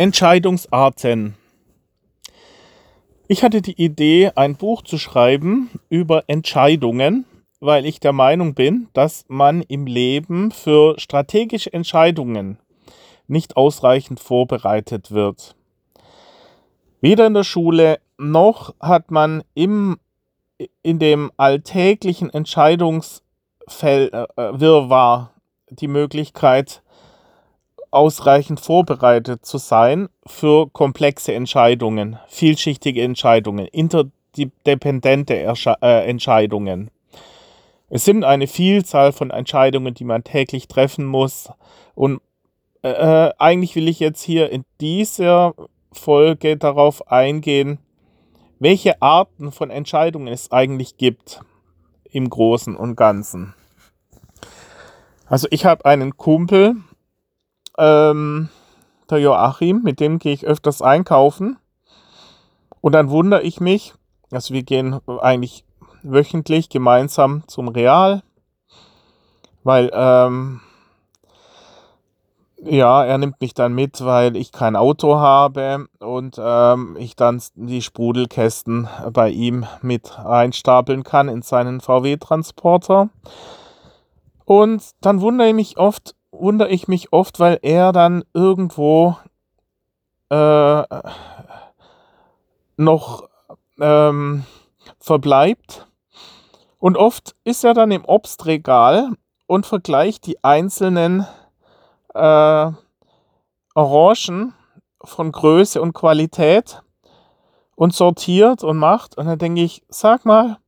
Entscheidungsarten. Ich hatte die Idee, ein Buch zu schreiben über Entscheidungen, weil ich der Meinung bin, dass man im Leben für strategische Entscheidungen nicht ausreichend vorbereitet wird. Weder in der Schule noch hat man im, in dem alltäglichen Entscheidungswirrwarr äh, die Möglichkeit, ausreichend vorbereitet zu sein für komplexe Entscheidungen, vielschichtige Entscheidungen, interdependente Ersche äh, Entscheidungen. Es sind eine Vielzahl von Entscheidungen, die man täglich treffen muss. Und äh, eigentlich will ich jetzt hier in dieser Folge darauf eingehen, welche Arten von Entscheidungen es eigentlich gibt im Großen und Ganzen. Also ich habe einen Kumpel, ähm, der Joachim, mit dem gehe ich öfters einkaufen. Und dann wundere ich mich, also wir gehen eigentlich wöchentlich gemeinsam zum Real, weil ähm, ja, er nimmt mich dann mit, weil ich kein Auto habe und ähm, ich dann die Sprudelkästen bei ihm mit einstapeln kann in seinen VW-Transporter. Und dann wundere ich mich oft, wundere ich mich oft, weil er dann irgendwo äh, noch ähm, verbleibt. Und oft ist er dann im Obstregal und vergleicht die einzelnen äh, Orangen von Größe und Qualität und sortiert und macht. Und dann denke ich, sag mal,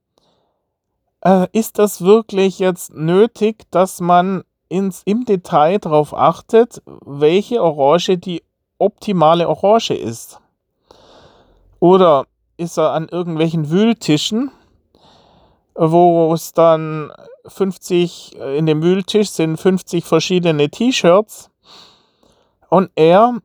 äh, ist das wirklich jetzt nötig, dass man ins, im Detail darauf achtet, welche Orange die optimale Orange ist. Oder ist er an irgendwelchen Wühltischen, wo es dann 50, äh, in dem Wühltisch sind 50 verschiedene T-Shirts und er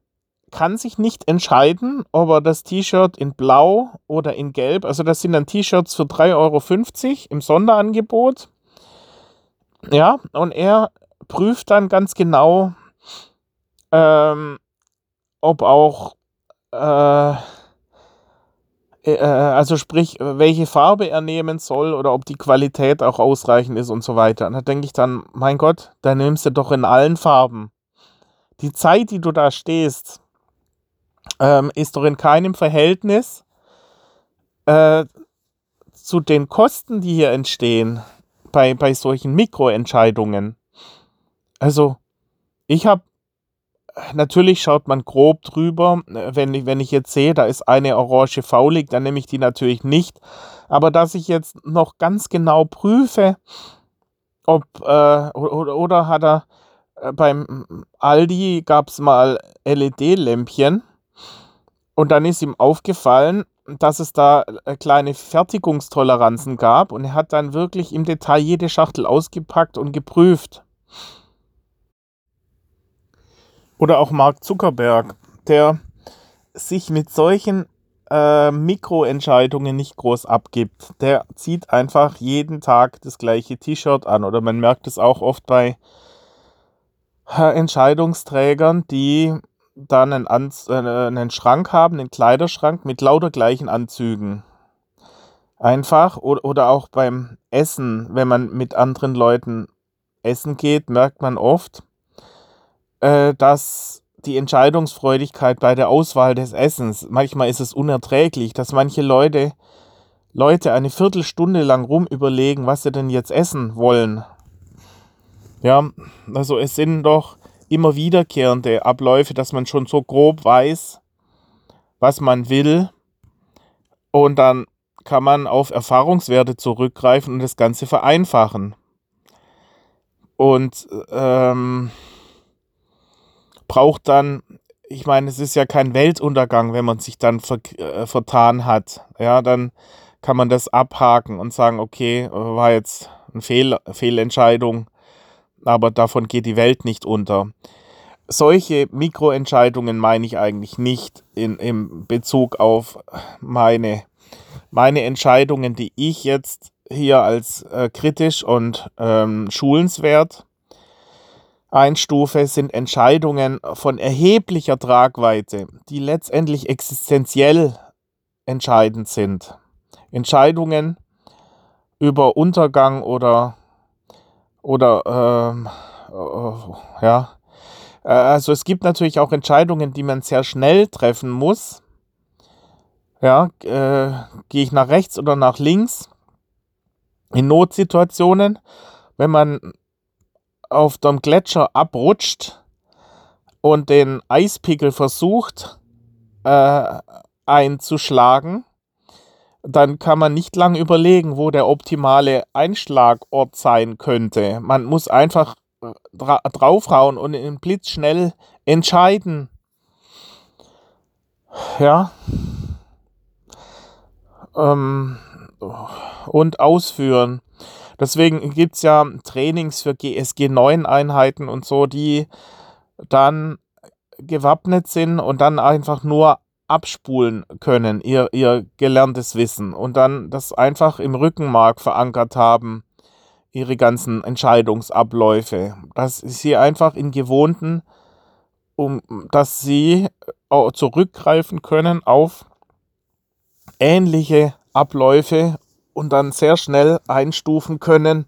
kann sich nicht entscheiden, ob er das T-Shirt in Blau oder in Gelb, also das sind dann T-Shirts für 3,50 Euro im Sonderangebot. Ja, und er prüft dann ganz genau, ähm, ob auch, äh, äh, also sprich, welche Farbe er nehmen soll oder ob die Qualität auch ausreichend ist und so weiter. Und da denke ich dann, mein Gott, da nimmst du doch in allen Farben. Die Zeit, die du da stehst, ähm, ist doch in keinem Verhältnis äh, zu den Kosten, die hier entstehen bei, bei solchen Mikroentscheidungen. Also, ich habe, natürlich schaut man grob drüber, wenn ich, wenn ich jetzt sehe, da ist eine Orange faulig, dann nehme ich die natürlich nicht. Aber dass ich jetzt noch ganz genau prüfe, ob, äh, oder, oder hat er, äh, beim Aldi gab es mal LED-Lämpchen und dann ist ihm aufgefallen, dass es da äh, kleine Fertigungstoleranzen gab und er hat dann wirklich im Detail jede Schachtel ausgepackt und geprüft. Oder auch Mark Zuckerberg, der sich mit solchen äh, Mikroentscheidungen nicht groß abgibt. Der zieht einfach jeden Tag das gleiche T-Shirt an. Oder man merkt es auch oft bei äh, Entscheidungsträgern, die dann einen, Anz äh, einen Schrank haben, einen Kleiderschrank mit lauter gleichen Anzügen. Einfach oder, oder auch beim Essen, wenn man mit anderen Leuten essen geht, merkt man oft, äh, dass die Entscheidungsfreudigkeit bei der Auswahl des Essens, manchmal ist es unerträglich, dass manche Leute, Leute eine Viertelstunde lang rum überlegen, was sie denn jetzt essen wollen. Ja, also es sind doch immer wiederkehrende Abläufe, dass man schon so grob weiß, was man will. Und dann kann man auf Erfahrungswerte zurückgreifen und das Ganze vereinfachen. Und ähm, braucht dann, ich meine, es ist ja kein Weltuntergang, wenn man sich dann ver äh, vertan hat. Ja, dann kann man das abhaken und sagen, okay, war jetzt eine Fehl Fehlentscheidung aber davon geht die Welt nicht unter. Solche Mikroentscheidungen meine ich eigentlich nicht in, in Bezug auf meine, meine Entscheidungen, die ich jetzt hier als äh, kritisch und ähm, schulenswert einstufe, sind Entscheidungen von erheblicher Tragweite, die letztendlich existenziell entscheidend sind. Entscheidungen über Untergang oder, oder ähm, äh, ja, also es gibt natürlich auch Entscheidungen, die man sehr schnell treffen muss. Ja, äh, gehe ich nach rechts oder nach links? In Notsituationen, wenn man auf dem Gletscher abrutscht und den Eispickel versucht äh, einzuschlagen, dann kann man nicht lang überlegen, wo der optimale Einschlagort sein könnte. Man muss einfach äh, dra draufhauen und in blitzschnell entscheiden. Ja. Ähm, und ausführen. Deswegen gibt es ja Trainings für GSG 9 Einheiten und so, die dann gewappnet sind und dann einfach nur abspulen können, ihr, ihr gelerntes Wissen und dann das einfach im Rückenmark verankert haben, ihre ganzen Entscheidungsabläufe, dass sie einfach in gewohnten, um, dass sie zurückgreifen können auf ähnliche Abläufe und dann sehr schnell einstufen können,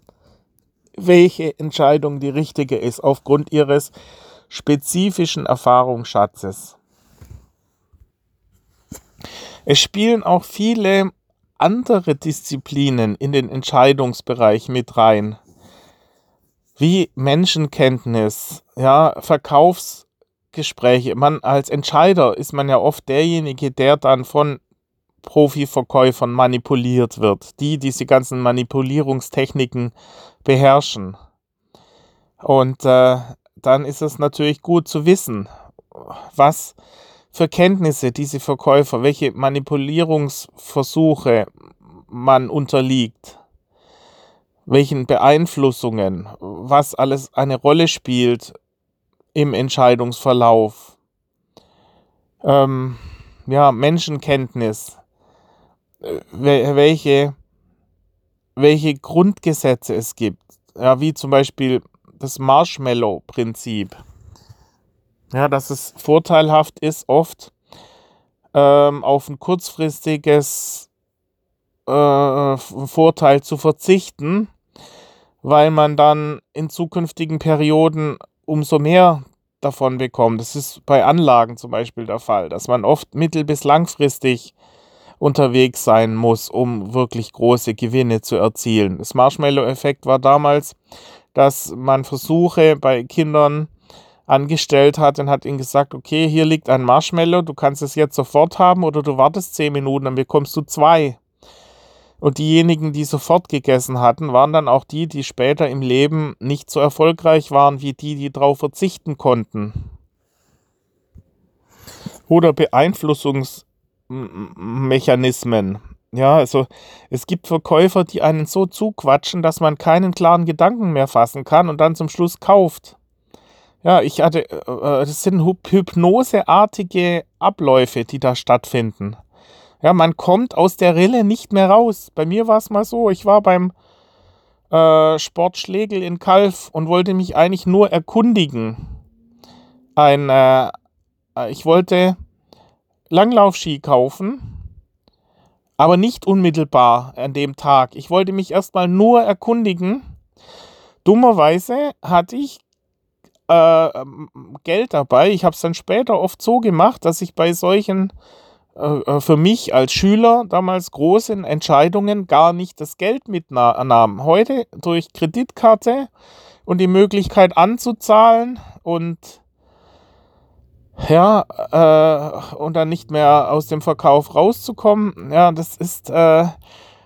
welche Entscheidung die richtige ist aufgrund ihres spezifischen Erfahrungsschatzes. Es spielen auch viele andere Disziplinen in den Entscheidungsbereich mit rein, wie Menschenkenntnis, ja, Verkaufsgespräche. Man als Entscheider ist man ja oft derjenige, der dann von Profiverkäufern manipuliert wird, die diese ganzen Manipulierungstechniken beherrschen. Und äh, dann ist es natürlich gut zu wissen, was für Kenntnisse diese Verkäufer, welche Manipulierungsversuche man unterliegt, welchen Beeinflussungen, was alles eine Rolle spielt im Entscheidungsverlauf. Ähm, ja, Menschenkenntnis, welche, welche Grundgesetze es gibt, ja, wie zum Beispiel das Marshmallow-Prinzip ja, dass es vorteilhaft ist, oft ähm, auf ein kurzfristiges äh, Vorteil zu verzichten, weil man dann in zukünftigen Perioden umso mehr davon bekommt. Das ist bei Anlagen zum Beispiel der Fall, dass man oft mittel- bis langfristig unterwegs sein muss, um wirklich große Gewinne zu erzielen. Das Marshmallow-Effekt war damals, dass man Versuche bei Kindern angestellt hat und hat ihnen gesagt, okay, hier liegt ein Marshmallow, du kannst es jetzt sofort haben oder du wartest zehn Minuten, dann bekommst du zwei. Und diejenigen, die sofort gegessen hatten, waren dann auch die, die später im Leben nicht so erfolgreich waren wie die, die darauf verzichten konnten. Oder Beeinflussungsmechanismen. Ja, also es gibt Verkäufer, die einen so zuquatschen, dass man keinen klaren Gedanken mehr fassen kann und dann zum Schluss kauft. Ja, ich hatte, äh, äh, das sind hypnoseartige Abläufe, die da stattfinden. Ja, man kommt aus der Rille nicht mehr raus. Bei mir war es mal so, ich war beim äh, Sport Schlegel in Kalf und wollte mich eigentlich nur erkundigen. Ein, äh, äh ich wollte Langlaufski kaufen, aber nicht unmittelbar an dem Tag. Ich wollte mich erstmal nur erkundigen. Dummerweise hatte ich äh, Geld dabei. Ich habe es dann später oft so gemacht, dass ich bei solchen äh, äh, für mich als Schüler damals großen Entscheidungen gar nicht das Geld mitnahm. Heute durch Kreditkarte und die Möglichkeit anzuzahlen und ja, äh, und dann nicht mehr aus dem Verkauf rauszukommen, ja, das ist, äh,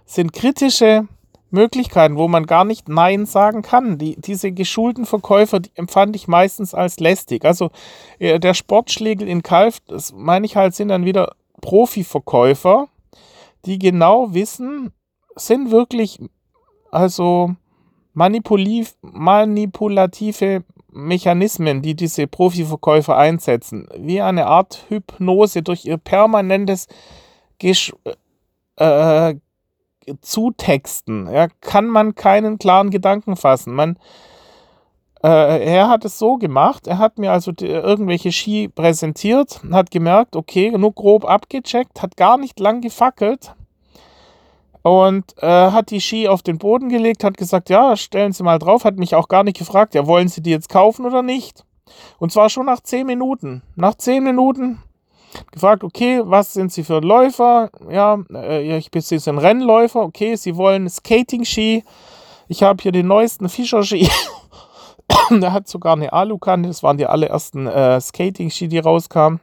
sind kritische Möglichkeiten, wo man gar nicht Nein sagen kann. Die, diese geschulten Verkäufer, die empfand ich meistens als lästig. Also äh, der Sportschlägel in Kalf, das meine ich halt, sind dann wieder Profiverkäufer, die genau wissen, sind wirklich also manipulative Mechanismen, die diese Profiverkäufer einsetzen, wie eine Art Hypnose durch ihr permanentes Gesch äh, zutexten, ja, kann man keinen klaren Gedanken fassen. Man äh, er hat es so gemacht, er hat mir also die, irgendwelche Ski präsentiert, hat gemerkt, okay, nur grob abgecheckt, hat gar nicht lang gefackelt und äh, hat die Ski auf den Boden gelegt, hat gesagt, ja, stellen Sie mal drauf, hat mich auch gar nicht gefragt, ja, wollen Sie die jetzt kaufen oder nicht? Und zwar schon nach zehn Minuten. Nach zehn Minuten gefragt, okay, was sind Sie für ein Läufer? Ja, äh, ich bin sind Rennläufer, okay, Sie wollen Skating-Ski. Ich habe hier den neuesten Fischer-Ski. Der hat sogar eine Alukante, das waren die allerersten äh, Skating-Ski, die rauskamen.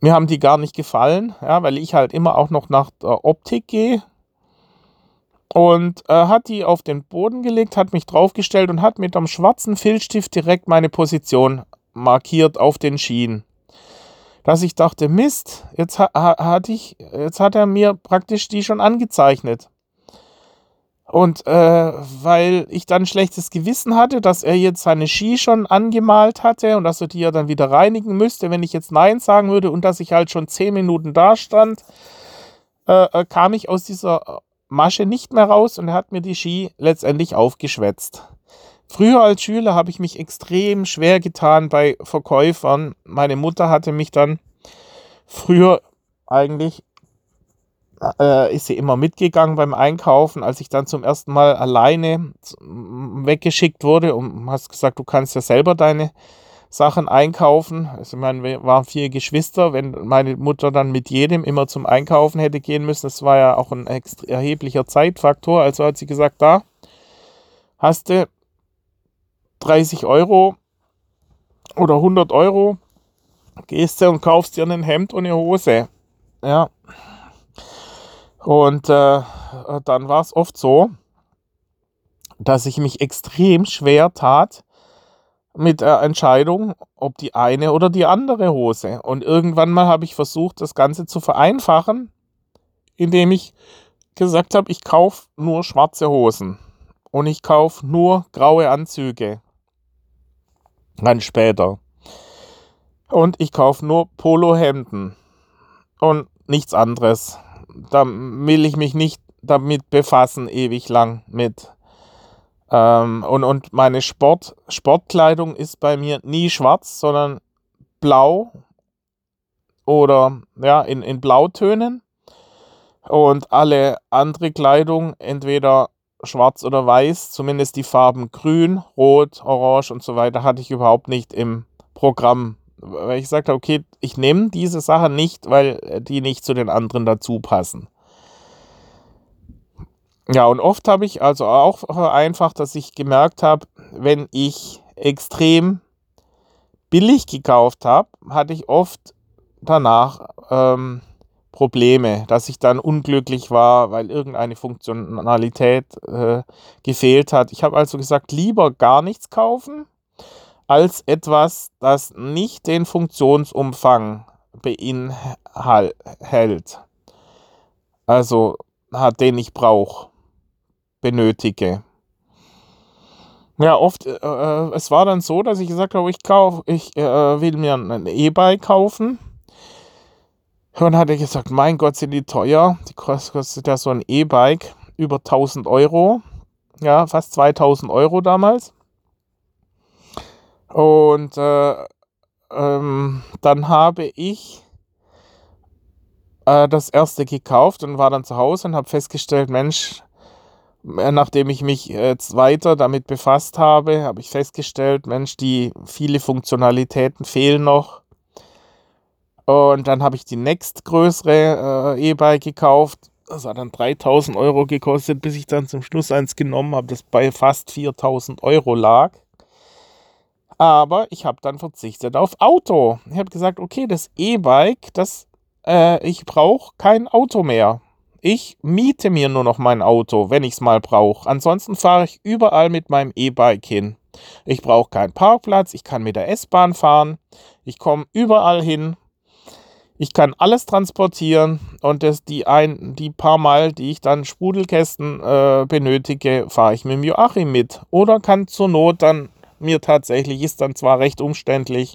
Mir haben die gar nicht gefallen, ja, weil ich halt immer auch noch nach der Optik gehe. Und äh, hat die auf den Boden gelegt, hat mich draufgestellt und hat mit einem schwarzen Filzstift direkt meine Position markiert auf den Schienen. Dass ich dachte, Mist, jetzt, ha, hat ich, jetzt hat er mir praktisch die schon angezeichnet. Und äh, weil ich dann schlechtes Gewissen hatte, dass er jetzt seine Ski schon angemalt hatte und dass er die ja dann wieder reinigen müsste, wenn ich jetzt Nein sagen würde und dass ich halt schon zehn Minuten da stand, äh, äh kam ich aus dieser Masche nicht mehr raus und er hat mir die Ski letztendlich aufgeschwätzt. Früher als Schüler habe ich mich extrem schwer getan bei Verkäufern. Meine Mutter hatte mich dann früher eigentlich äh, ist sie immer mitgegangen beim Einkaufen. Als ich dann zum ersten Mal alleine weggeschickt wurde und hast gesagt, du kannst ja selber deine Sachen einkaufen. Also ich meine, wir waren vier Geschwister. Wenn meine Mutter dann mit jedem immer zum Einkaufen hätte gehen müssen, das war ja auch ein erheblicher Zeitfaktor. Also hat sie gesagt, da hast du 30 Euro oder 100 Euro, gehst du und kaufst dir ein Hemd und eine Hose. Ja, und äh, dann war es oft so, dass ich mich extrem schwer tat mit der Entscheidung, ob die eine oder die andere Hose. Und irgendwann mal habe ich versucht, das Ganze zu vereinfachen, indem ich gesagt habe, ich kaufe nur schwarze Hosen und ich kaufe nur graue Anzüge. Dann später. Und ich kaufe nur Polohemden und nichts anderes da will ich mich nicht damit befassen, ewig lang mit. Ähm, und, und meine Sport, Sportkleidung ist bei mir nie schwarz, sondern blau oder ja, in, in Blautönen. Und alle andere Kleidung entweder schwarz oder weiß, zumindest die Farben grün, rot, orange und so weiter, hatte ich überhaupt nicht im Programm weil ich sagte, okay, ich nehme diese Sache nicht, weil die nicht zu den anderen dazu passen. Ja, und oft habe ich also auch einfach, dass ich gemerkt habe, wenn ich extrem billig gekauft habe, hatte ich oft danach ähm, Probleme, dass ich dann unglücklich war, weil irgendeine Funktionalität äh, gefehlt hat. Ich habe also gesagt, lieber gar nichts kaufen, als etwas, das nicht den Funktionsumfang beinhält. Also hat den ich brauche, benötige. Ja, oft, äh, äh, es war dann so, dass ich gesagt habe, ich kauf, ich äh, will mir ein E-Bike kaufen. Und dann hat er gesagt, mein Gott, sind die teuer. Die kostet ja so ein E-Bike über 1000 Euro. Ja, fast 2000 Euro damals. Und äh, ähm, dann habe ich äh, das erste gekauft und war dann zu Hause und habe festgestellt, Mensch, äh, nachdem ich mich jetzt weiter damit befasst habe, habe ich festgestellt, Mensch, die viele Funktionalitäten fehlen noch. Und dann habe ich die nächstgrößere äh, E-Bike gekauft. Das hat dann 3000 Euro gekostet, bis ich dann zum Schluss eins genommen habe, das bei fast 4000 Euro lag. Aber ich habe dann verzichtet auf Auto. Ich habe gesagt, okay, das E-Bike, das äh, ich brauche kein Auto mehr. Ich miete mir nur noch mein Auto, wenn ich es mal brauche. Ansonsten fahre ich überall mit meinem E-Bike hin. Ich brauche keinen Parkplatz, ich kann mit der S-Bahn fahren, ich komme überall hin. Ich kann alles transportieren und das, die, ein, die paar Mal, die ich dann Sprudelkästen äh, benötige, fahre ich mit dem Joachim mit. Oder kann zur Not dann mir tatsächlich, ist dann zwar recht umständlich,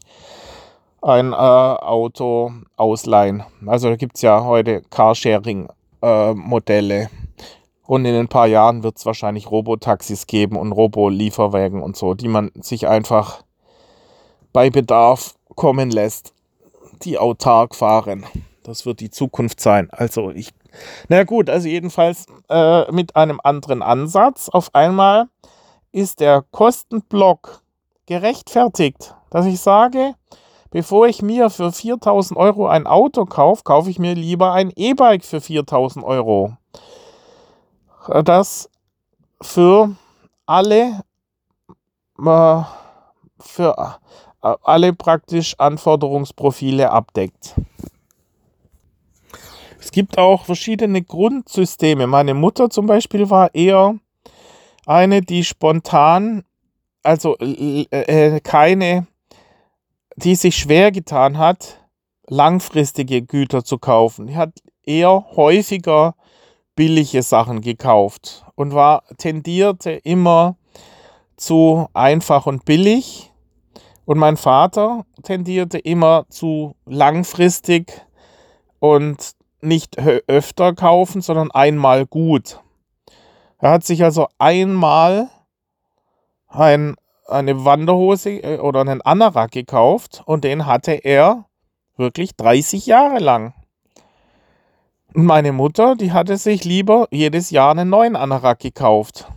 ein äh, Auto ausleihen. Also da gibt es ja heute Carsharing-Modelle. Äh, Und in ein paar Jahren wird es wahrscheinlich Robotaxis geben und Robo-Lieferwägen und so, die man sich einfach bei Bedarf kommen lässt, die autark fahren. Das wird die Zukunft sein. Also ich, na gut, also jedenfalls äh, mit einem anderen Ansatz. Auf einmal ist der Kostenblock gerechtfertigt, dass ich sage, bevor ich mir für 4000 Euro ein Auto kaufe, kaufe ich mir lieber ein E-Bike für 4000 Euro. Das für alle, äh, für äh, alle praktisch Anforderungsprofile abdeckt. Es gibt auch verschiedene Grundsysteme. Meine Mutter zum Beispiel war eher eine, die spontan, also äh, keine die sich schwer getan hat, langfristige Güter zu kaufen. Die hat eher häufiger billige Sachen gekauft und war tendierte immer zu einfach und billig. Und mein Vater tendierte immer zu langfristig und nicht öfter kaufen, sondern einmal gut. Er hat sich also einmal ein eine Wanderhose äh, oder einen Anorak gekauft und den hatte er wirklich 30 Jahre lang. Meine Mutter, die hatte sich lieber jedes Jahr einen neuen Anorak gekauft.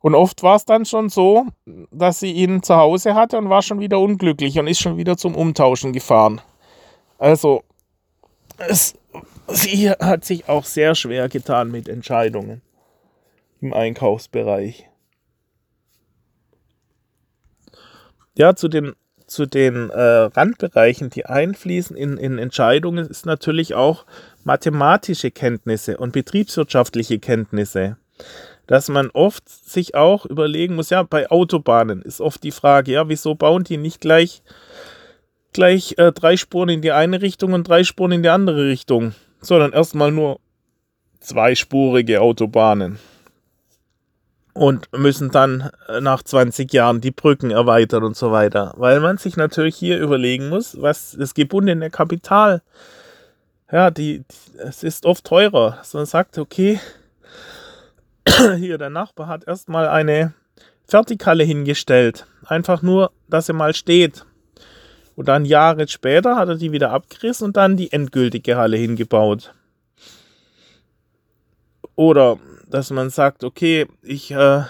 Und oft war es dann schon so, dass sie ihn zu Hause hatte und war schon wieder unglücklich und ist schon wieder zum Umtauschen gefahren. Also, es, sie hat sich auch sehr schwer getan mit Entscheidungen im Einkaufsbereich. Ja, zu den, zu den äh, Randbereichen, die einfließen in, in Entscheidungen, ist natürlich auch mathematische Kenntnisse und betriebswirtschaftliche Kenntnisse. Dass man oft sich auch überlegen muss, ja, bei Autobahnen ist oft die Frage, ja, wieso bauen die nicht gleich, gleich äh, drei Spuren in die eine Richtung und drei Spuren in die andere Richtung, sondern erstmal nur zweispurige Autobahnen und müssen dann äh, nach 20 Jahren die Brücken erweitern und so weiter. Weil man sich natürlich hier überlegen muss, was das gebundene Kapital, ja, die, es ist oft teurer. So man sagt, okay, hier der Nachbar hat erstmal eine Vertikale hingestellt. Einfach nur, dass sie mal steht. Und dann Jahre später hat er die wieder abgerissen und dann die endgültige Halle hingebaut. Oder dass man sagt, okay, ich äh,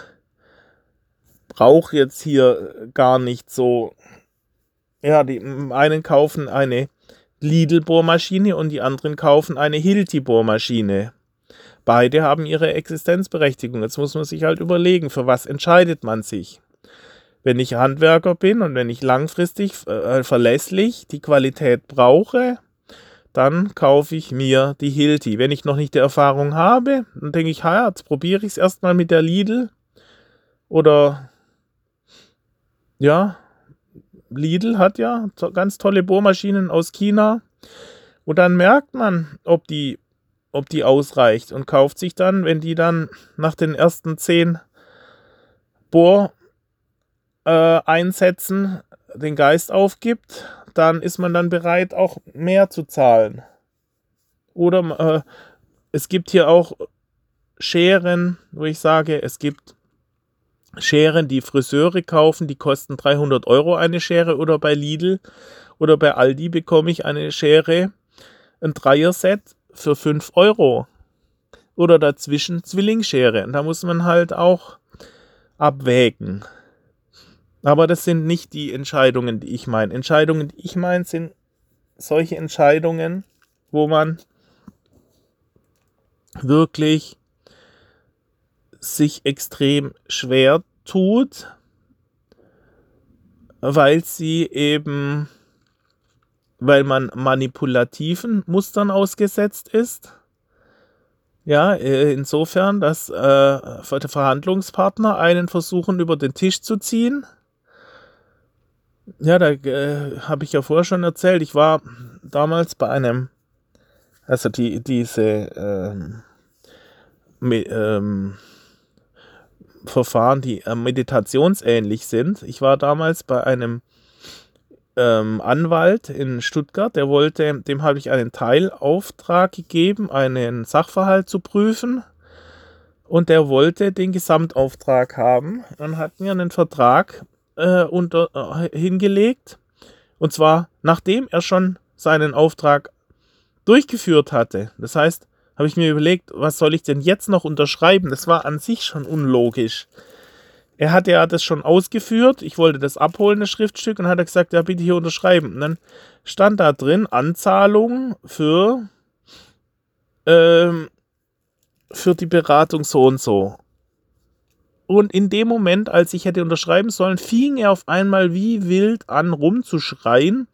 brauche jetzt hier gar nicht so. Ja, die einen kaufen eine Lidl-Bohrmaschine und die anderen kaufen eine Hilti-Bohrmaschine. Beide haben ihre Existenzberechtigung. Jetzt muss man sich halt überlegen, für was entscheidet man sich. Wenn ich Handwerker bin und wenn ich langfristig äh, verlässlich die Qualität brauche, dann kaufe ich mir die Hilti. Wenn ich noch nicht die Erfahrung habe, dann denke ich, ja, jetzt probiere ich es erstmal mit der Lidl. Oder ja, Lidl hat ja ganz tolle Bohrmaschinen aus China. Und dann merkt man, ob die, ob die ausreicht und kauft sich dann, wenn die dann nach den ersten zehn Bohreinsätzen äh, den Geist aufgibt, dann ist man dann bereit, auch mehr zu zahlen. Oder äh, es gibt hier auch Scheren, wo ich sage, es gibt Scheren, die Friseure kaufen, die kosten 300 Euro eine Schere oder bei Lidl oder bei Aldi bekomme ich eine Schere, ein Dreier-Set für 5 Euro. Oder dazwischen Zwillingsschere. Und da muss man halt auch abwägen. Aber das sind nicht die Entscheidungen, die ich meine. Entscheidungen, die ich meine, sind solche Entscheidungen, wo man wirklich sich extrem schwer tut, weil sie eben, weil man manipulativen Mustern ausgesetzt ist. Ja, äh, insofern, dass äh, Verhandlungspartner einen versuchen über den Tisch zu ziehen ja, da äh, habe ich ja vorher schon erzählt. Ich war damals bei einem, also die, diese ähm, ähm, Verfahren, die äh, meditationsähnlich sind. Ich war damals bei einem ähm, Anwalt in Stuttgart, der wollte, dem habe ich einen Teilauftrag gegeben, einen Sachverhalt zu prüfen. und der wollte den Gesamtauftrag haben. Dann hatten wir einen Vertrag äh, unter, äh, hingelegt und zwar nachdem er schon seinen Auftrag durchgeführt hatte. Das heißt, habe ich mir überlegt, was soll ich denn jetzt noch unterschreiben? Das war an sich schon unlogisch. Er hatte ja das schon ausgeführt. Ich wollte das abholen, das Schriftstück, und hat er gesagt, ja, bitte hier unterschreiben. Und dann stand da drin Anzahlung für, ähm, für die Beratung so und so. Und in dem Moment, als ich hätte unterschreiben sollen, fing er auf einmal wie wild an rumzuschreien.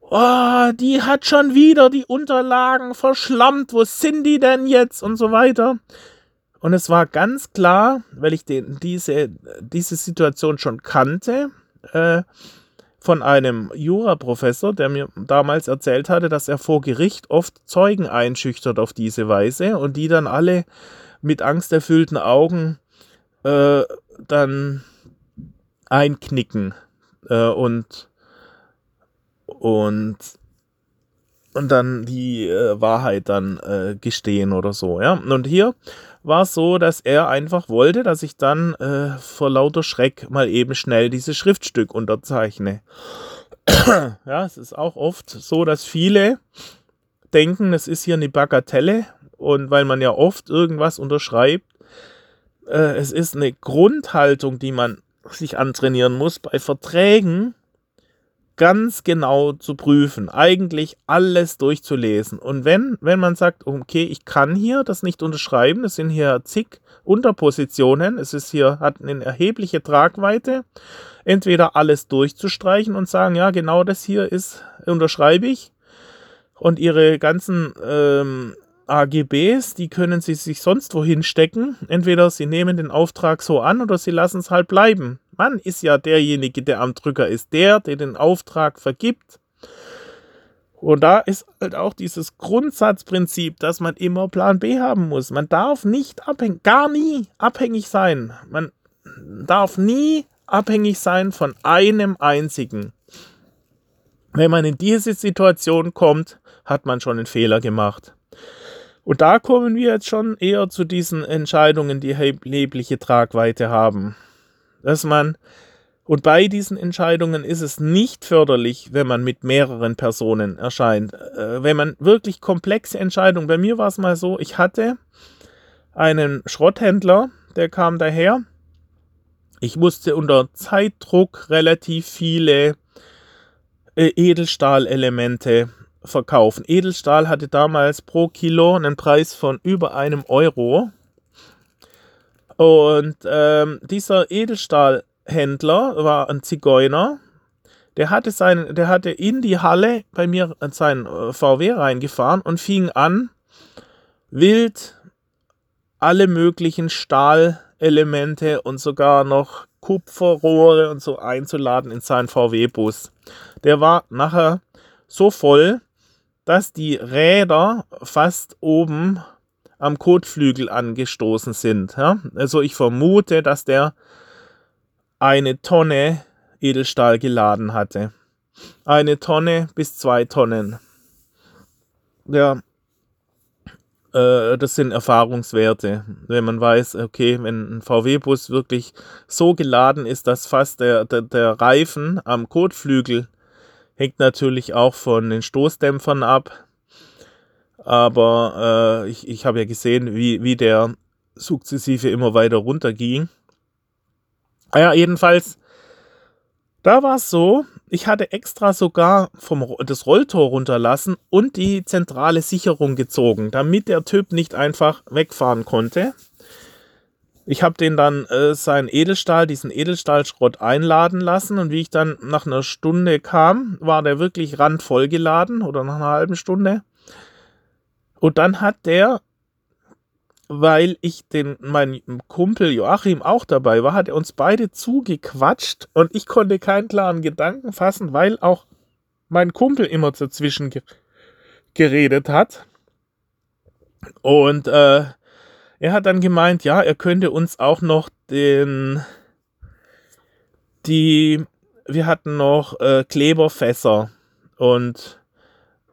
Oh, die hat schon wieder die Unterlagen verschlammt, wo sind die denn jetzt? Und so weiter. Und es war ganz klar, weil ich den, diese, diese Situation schon kannte, äh, von einem Juraprofessor, der mir damals erzählt hatte, dass er vor Gericht oft Zeugen einschüchtert auf diese Weise und die dann alle mit angsterfüllten Augen äh, dann einknicken äh, und und, und dann die äh, Wahrheit dann äh, gestehen oder so, ja. Und hier war es so, dass er einfach wollte, dass ich dann äh, vor lauter Schreck mal eben schnell dieses Schriftstück unterzeichne. ja, es ist auch oft so, dass viele denken, es ist hier eine Bagatelle und weil man ja oft irgendwas unterschreibt, äh, es ist eine Grundhaltung, die man sich antrainieren muss. Bei Verträgen ganz genau zu prüfen, eigentlich alles durchzulesen. Und wenn, wenn man sagt, okay, ich kann hier das nicht unterschreiben, es sind hier zig Unterpositionen, es ist hier, hat eine erhebliche Tragweite, entweder alles durchzustreichen und sagen, ja, genau das hier ist, unterschreibe ich. Und ihre ganzen ähm, AGBs, die können sie sich sonst wohin stecken. Entweder sie nehmen den Auftrag so an oder sie lassen es halt bleiben. Man ist ja derjenige, der am Drücker ist, der, der den Auftrag vergibt. Und da ist halt auch dieses Grundsatzprinzip, dass man immer Plan B haben muss. Man darf nicht abhängig, gar nie abhängig sein. Man darf nie abhängig sein von einem einzigen. Wenn man in diese Situation kommt, hat man schon einen Fehler gemacht. Und da kommen wir jetzt schon eher zu diesen Entscheidungen, die erhebliche Tragweite haben. Dass man, und bei diesen Entscheidungen ist es nicht förderlich, wenn man mit mehreren Personen erscheint. Äh, wenn man wirklich komplexe Entscheidungen, bei mir war es mal so, ich hatte einen Schrotthändler, der kam daher. Ich musste unter Zeitdruck relativ viele äh, Edelstahlelemente verkaufen. Edelstahl hatte damals pro Kilo einen Preis von über einem Euro. Und ähm, dieser Edelstahlhändler war ein Zigeuner. Der hatte, sein, der hatte in die Halle bei mir sein äh, VW reingefahren und fing an, wild alle möglichen Stahlelemente und sogar noch Kupferrohre und so einzuladen in seinen VW-Bus. Der war nachher so voll, dass die Räder fast oben am Kotflügel angestoßen sind. Ja? Also ich vermute, dass der eine Tonne Edelstahl geladen hatte. Eine Tonne bis zwei Tonnen. Ja, äh, das sind Erfahrungswerte. Wenn man weiß, okay, wenn ein VW-Bus wirklich so geladen ist, dass fast der, der, der Reifen am Kotflügel Hängt natürlich auch von den Stoßdämpfern ab. Aber äh, ich, ich habe ja gesehen, wie, wie der sukzessive immer weiter runter ging. Ah jedenfalls, da war es so, ich hatte extra sogar vom, das Rolltor runterlassen und die zentrale Sicherung gezogen, damit der Typ nicht einfach wegfahren konnte. Ich habe den dann äh, seinen Edelstahl, diesen Edelstahlschrott einladen lassen und wie ich dann nach einer Stunde kam, war der wirklich randvoll geladen oder nach einer halben Stunde. Und dann hat der, weil ich den, mein Kumpel Joachim auch dabei war, hat er uns beide zugequatscht und ich konnte keinen klaren Gedanken fassen, weil auch mein Kumpel immer dazwischen geredet hat. Und äh, er hat dann gemeint, ja, er könnte uns auch noch den, die, wir hatten noch äh, Kleberfässer und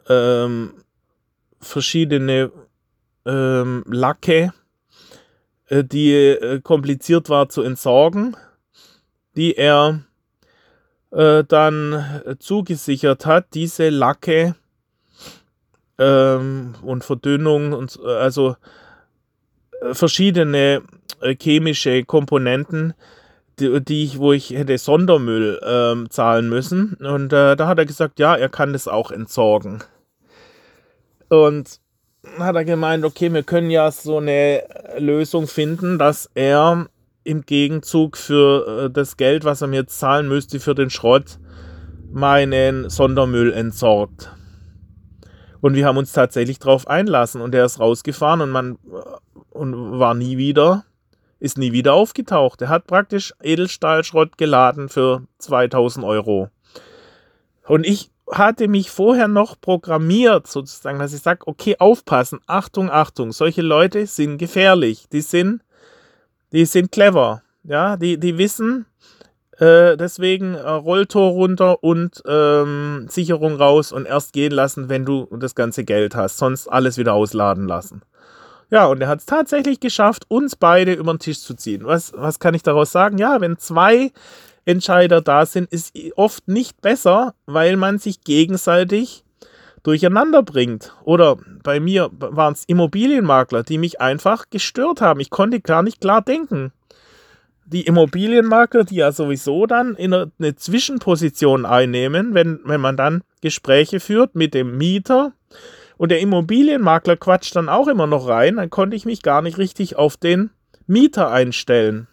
ähm, verschiedene ähm, Lacke äh, die äh, kompliziert war zu entsorgen, die er äh, dann zugesichert hat, diese Lacke ähm, und Verdünnung und also verschiedene chemische Komponenten, die, ich, wo ich hätte Sondermüll ähm, zahlen müssen. Und äh, da hat er gesagt, ja, er kann das auch entsorgen. Und hat er gemeint, okay, wir können ja so eine Lösung finden, dass er im Gegenzug für äh, das Geld, was er mir zahlen müsste für den Schrott, meinen Sondermüll entsorgt. Und wir haben uns tatsächlich darauf einlassen und er ist rausgefahren und man äh, und war nie wieder ist nie wieder aufgetaucht. Er hat praktisch Edelstahlschrott geladen für 2000 Euro. Und ich hatte mich vorher noch programmiert, sozusagen, dass ich sage, okay, aufpassen, Achtung, Achtung, solche Leute sind gefährlich, die sind, die sind clever, ja, die, die wissen, äh, deswegen äh, Rolltor runter und ähm, Sicherung raus und erst gehen lassen, wenn du das ganze Geld hast, sonst alles wieder ausladen lassen. Ja, und er hat es tatsächlich geschafft, uns beide über den Tisch zu ziehen. Was, was kann ich daraus sagen? Ja, wenn zwei Entscheider da sind, ist oft nicht besser, weil man sich gegenseitig durcheinander bringt. Oder bei mir waren es Immobilienmakler, die mich einfach gestört haben. Ich konnte gar nicht klar denken. Die Immobilienmakler, die ja sowieso dann in eine, Zwischenposition einnehmen, wenn, wenn man dann Gespräche führt mit dem Mieter, und der Immobilienmakler quatscht dann auch immer noch rein, dann konnte ich mich gar nicht richtig auf den Mieter einstellen.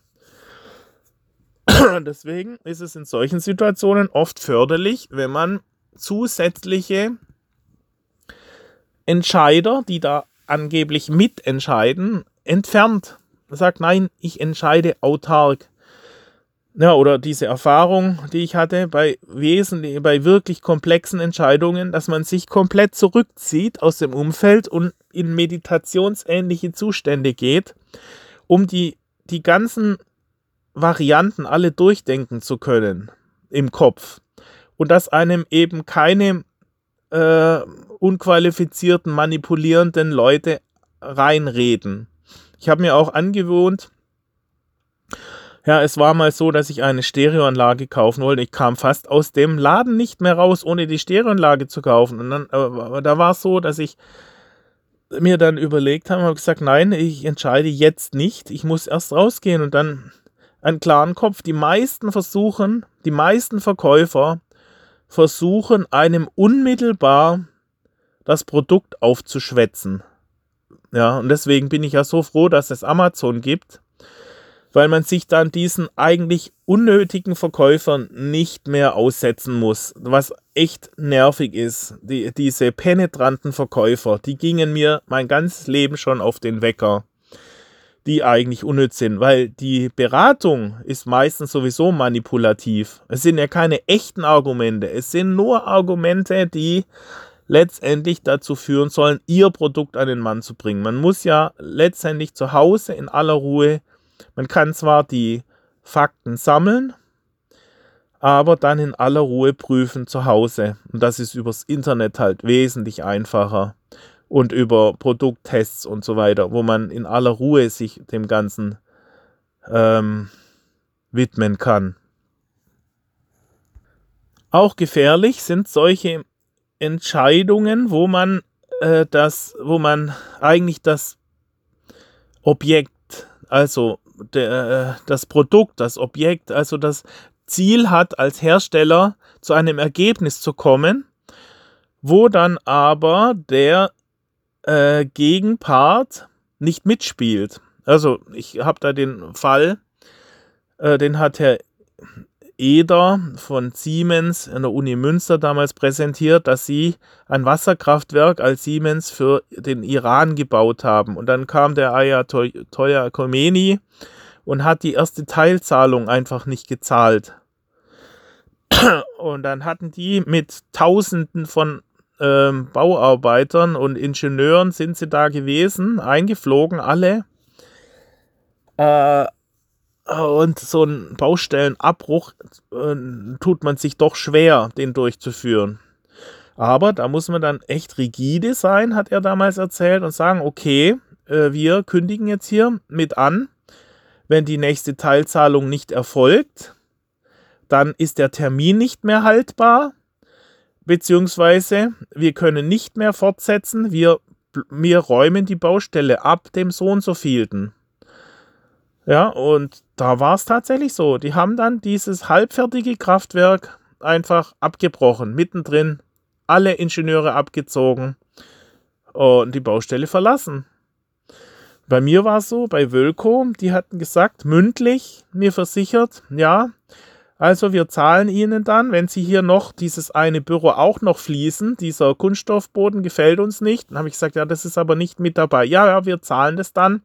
Deswegen ist es in solchen Situationen oft förderlich, wenn man zusätzliche Entscheider, die da angeblich mitentscheiden, entfernt. Sagt, nein, ich entscheide autark ja, oder diese Erfahrung, die ich hatte bei wesentlich, bei wirklich komplexen Entscheidungen, dass man sich komplett zurückzieht aus dem Umfeld und in meditationsähnliche Zustände geht, um die, die ganzen Varianten alle durchdenken zu können im Kopf. Und dass einem eben keine äh, unqualifizierten, manipulierenden Leute reinreden. Ich habe mir auch angewohnt, ja, es war mal so, dass ich eine Stereoanlage kaufen wollte. Ich kam fast aus dem Laden nicht mehr raus, ohne die Stereoanlage zu kaufen. Und dann, äh, da war es so, dass ich mir dann überlegt habe, habe gesagt, nein, ich entscheide jetzt nicht. Ich muss erst rausgehen und dann einen klaren Kopf. Die meisten versuchen, die meisten Verkäufer versuchen einem unmittelbar das Produkt aufzuschwätzen. Ja, und deswegen bin ich ja so froh, dass es Amazon gibt, weil man sich dann diesen eigentlich unnötigen Verkäufern nicht mehr aussetzen muss, was echt nervig ist. Die, diese penetranten Verkäufer, die gingen mir mein ganzes Leben schon auf den Wecker, die eigentlich unnütz sind, weil die Beratung ist meistens sowieso manipulativ. Es sind ja keine echten Argumente, es sind nur Argumente, die letztendlich dazu führen sollen, ihr Produkt an den Mann zu bringen. Man muss ja letztendlich zu Hause in aller Ruhe man kann zwar die Fakten sammeln, aber dann in aller Ruhe prüfen zu Hause. Und das ist übers Internet halt wesentlich einfacher und über Produkttests und so weiter, wo man in aller Ruhe sich dem Ganzen ähm, widmen kann. Auch gefährlich sind solche Entscheidungen, wo man äh, das, wo man eigentlich das Objekt, also der, äh, das Produkt, das Objekt, also das Ziel hat, als Hersteller zu einem Ergebnis zu kommen, wo dann aber der äh, Gegenpart nicht mitspielt. Also ich habe da den Fall, äh, den hat Herr Eder von Siemens an der Uni Münster damals präsentiert, dass sie ein Wasserkraftwerk als Siemens für den Iran gebaut haben. Und dann kam der Ayatollah Khomeini und hat die erste Teilzahlung einfach nicht gezahlt. Und dann hatten die mit Tausenden von ähm, Bauarbeitern und Ingenieuren sind sie da gewesen, eingeflogen, alle. Äh, und so ein Baustellenabbruch äh, tut man sich doch schwer, den durchzuführen. Aber da muss man dann echt rigide sein, hat er damals erzählt, und sagen, okay, äh, wir kündigen jetzt hier mit an, wenn die nächste Teilzahlung nicht erfolgt, dann ist der Termin nicht mehr haltbar, beziehungsweise wir können nicht mehr fortsetzen, wir, wir räumen die Baustelle ab dem so und so vielten. Ja, und da war es tatsächlich so. Die haben dann dieses halbfertige Kraftwerk einfach abgebrochen, mittendrin, alle Ingenieure abgezogen und die Baustelle verlassen. Bei mir war es so, bei Wölko, die hatten gesagt, mündlich mir versichert, ja, also wir zahlen Ihnen dann, wenn Sie hier noch dieses eine Büro auch noch fließen, dieser Kunststoffboden gefällt uns nicht. Dann habe ich gesagt, ja, das ist aber nicht mit dabei. Ja, ja, wir zahlen das dann.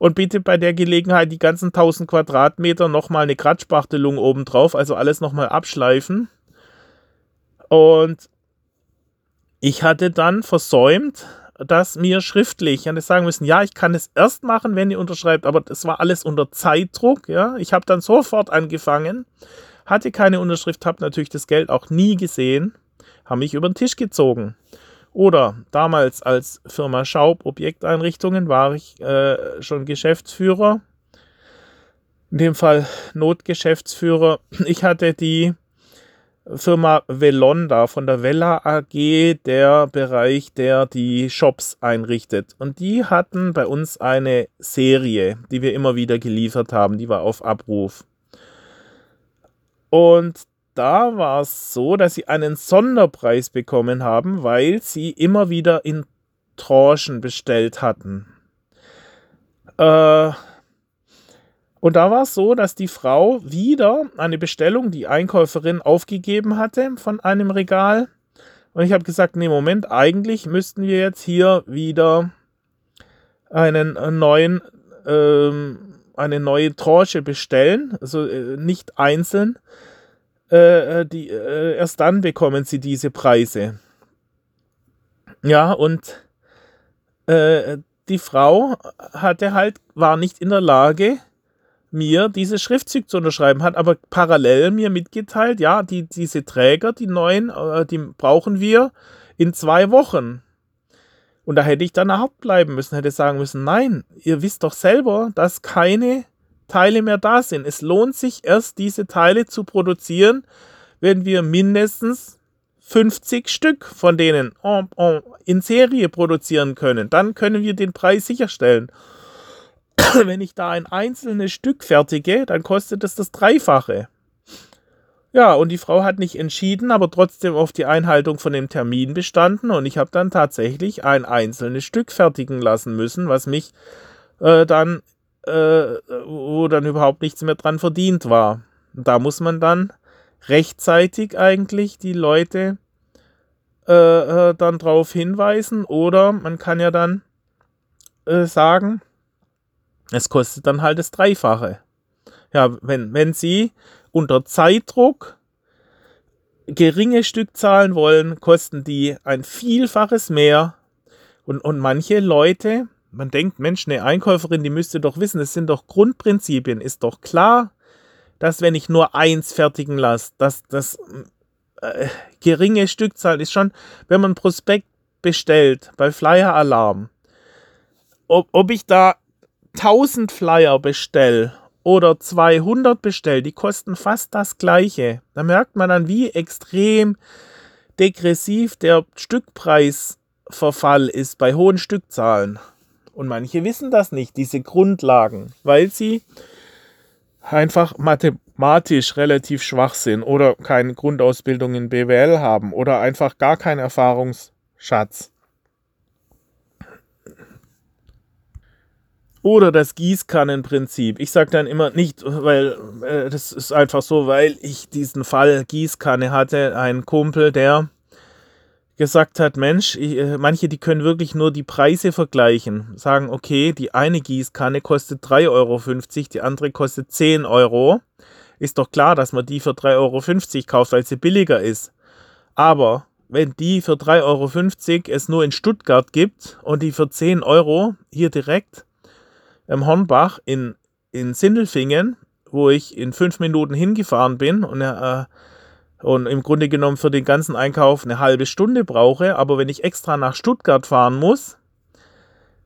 Und bitte bei der Gelegenheit die ganzen 1000 Quadratmeter nochmal eine Kratzspachtelung obendrauf, also alles nochmal abschleifen. Und ich hatte dann versäumt, dass mir schriftlich, ich sagen müssen, ja, ich kann es erst machen, wenn ihr unterschreibt, aber das war alles unter Zeitdruck, ja. Ich habe dann sofort angefangen, hatte keine Unterschrift, habe natürlich das Geld auch nie gesehen, habe mich über den Tisch gezogen. Oder damals als Firma Schaub Objekteinrichtungen war ich äh, schon Geschäftsführer, in dem Fall Notgeschäftsführer. Ich hatte die Firma Velonda von der Vella AG, der Bereich, der die Shops einrichtet. Und die hatten bei uns eine Serie, die wir immer wieder geliefert haben, die war auf Abruf. Und da war es so, dass sie einen Sonderpreis bekommen haben, weil sie immer wieder in Tranchen bestellt hatten. Äh, und da war es so, dass die Frau wieder eine Bestellung, die Einkäuferin aufgegeben hatte von einem Regal. Und ich habe gesagt, nee, Moment, eigentlich müssten wir jetzt hier wieder einen neuen, ähm, eine neue Tranche bestellen, also äh, nicht einzeln. Äh, die, äh, erst dann bekommen sie diese Preise. Ja, und äh, die Frau hatte halt, war nicht in der Lage, mir dieses Schriftzug zu unterschreiben, hat aber parallel mir mitgeteilt, ja, die, diese Träger, die neuen, äh, die brauchen wir in zwei Wochen. Und da hätte ich dann hart bleiben müssen, hätte sagen müssen, nein, ihr wisst doch selber, dass keine Teile mehr da sind. Es lohnt sich erst, diese Teile zu produzieren, wenn wir mindestens 50 Stück von denen in Serie produzieren können. Dann können wir den Preis sicherstellen. wenn ich da ein einzelnes Stück fertige, dann kostet es das Dreifache. Ja, und die Frau hat nicht entschieden, aber trotzdem auf die Einhaltung von dem Termin bestanden und ich habe dann tatsächlich ein einzelnes Stück fertigen lassen müssen, was mich äh, dann, äh, wo dann überhaupt nichts mehr dran verdient war. Und da muss man dann rechtzeitig eigentlich die Leute äh, äh dann darauf hinweisen oder man kann ja dann äh, sagen, es kostet dann halt das Dreifache. Ja, wenn, wenn Sie unter Zeitdruck geringe Stückzahlen wollen, kosten die ein Vielfaches mehr. Und, und manche Leute, man denkt, Mensch, eine Einkäuferin, die müsste doch wissen, es sind doch Grundprinzipien, ist doch klar, dass wenn ich nur eins fertigen lasse, dass das äh, geringe Stückzahl ist schon, wenn man Prospekt bestellt bei Flyer Alarm, ob, ob ich da 1000 Flyer bestell oder 200 bestell, die kosten fast das gleiche. Da merkt man dann, wie extrem degressiv der Stückpreisverfall ist bei hohen Stückzahlen. Und manche wissen das nicht, diese Grundlagen, weil sie einfach mathematisch relativ schwach sind oder keine Grundausbildung in BWL haben oder einfach gar keinen Erfahrungsschatz. Oder das Gießkannenprinzip. Ich sage dann immer nicht, weil äh, das ist einfach so, weil ich diesen Fall Gießkanne hatte. Ein Kumpel, der gesagt hat, Mensch, äh, manche, die können wirklich nur die Preise vergleichen. Sagen, okay, die eine Gießkanne kostet 3,50 Euro, die andere kostet 10 Euro. Ist doch klar, dass man die für 3,50 Euro kauft, weil sie billiger ist. Aber wenn die für 3,50 Euro es nur in Stuttgart gibt und die für 10 Euro hier direkt im Hornbach in, in Sindelfingen, wo ich in fünf Minuten hingefahren bin und, äh, und im Grunde genommen für den ganzen Einkauf eine halbe Stunde brauche. Aber wenn ich extra nach Stuttgart fahren muss,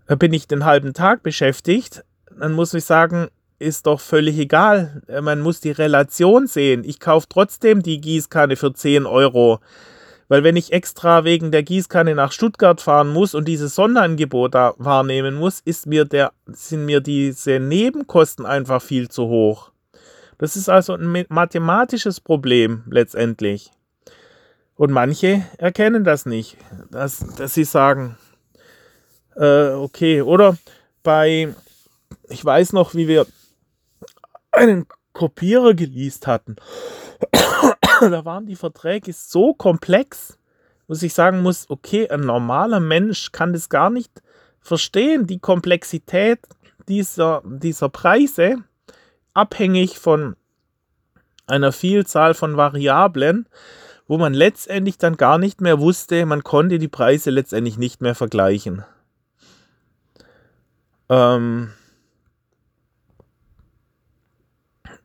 äh, bin ich den halben Tag beschäftigt, dann muss ich sagen, ist doch völlig egal. Äh, man muss die Relation sehen. Ich kaufe trotzdem die Gießkanne für 10 Euro. Weil wenn ich extra wegen der Gießkanne nach Stuttgart fahren muss und dieses Sonderangebot da wahrnehmen muss, ist mir der, sind mir diese Nebenkosten einfach viel zu hoch. Das ist also ein mathematisches Problem letztendlich. Und manche erkennen das nicht, dass, dass sie sagen, äh, okay, oder bei, ich weiß noch, wie wir einen Kopierer geleast hatten. da waren die Verträge so komplex, dass ich sagen muss, okay, ein normaler Mensch kann das gar nicht verstehen, die Komplexität dieser, dieser Preise, abhängig von einer Vielzahl von Variablen, wo man letztendlich dann gar nicht mehr wusste, man konnte die Preise letztendlich nicht mehr vergleichen. Ähm,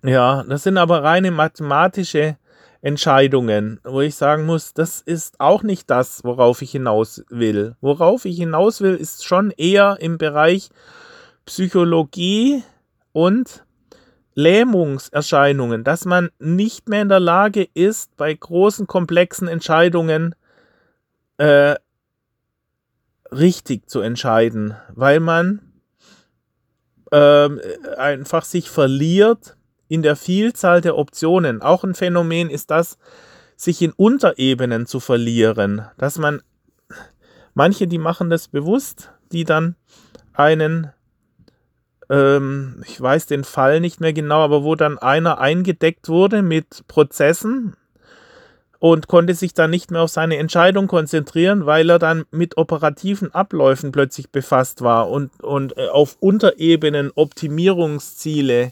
ja, das sind aber reine mathematische Entscheidungen, wo ich sagen muss, das ist auch nicht das, worauf ich hinaus will. Worauf ich hinaus will, ist schon eher im Bereich Psychologie und Lähmungserscheinungen, dass man nicht mehr in der Lage ist, bei großen, komplexen Entscheidungen äh, richtig zu entscheiden, weil man äh, einfach sich verliert in der Vielzahl der Optionen. Auch ein Phänomen ist das, sich in Unterebenen zu verlieren. Dass man, manche, die machen das bewusst, die dann einen, ähm, ich weiß den Fall nicht mehr genau, aber wo dann einer eingedeckt wurde mit Prozessen und konnte sich dann nicht mehr auf seine Entscheidung konzentrieren, weil er dann mit operativen Abläufen plötzlich befasst war und, und äh, auf Unterebenen Optimierungsziele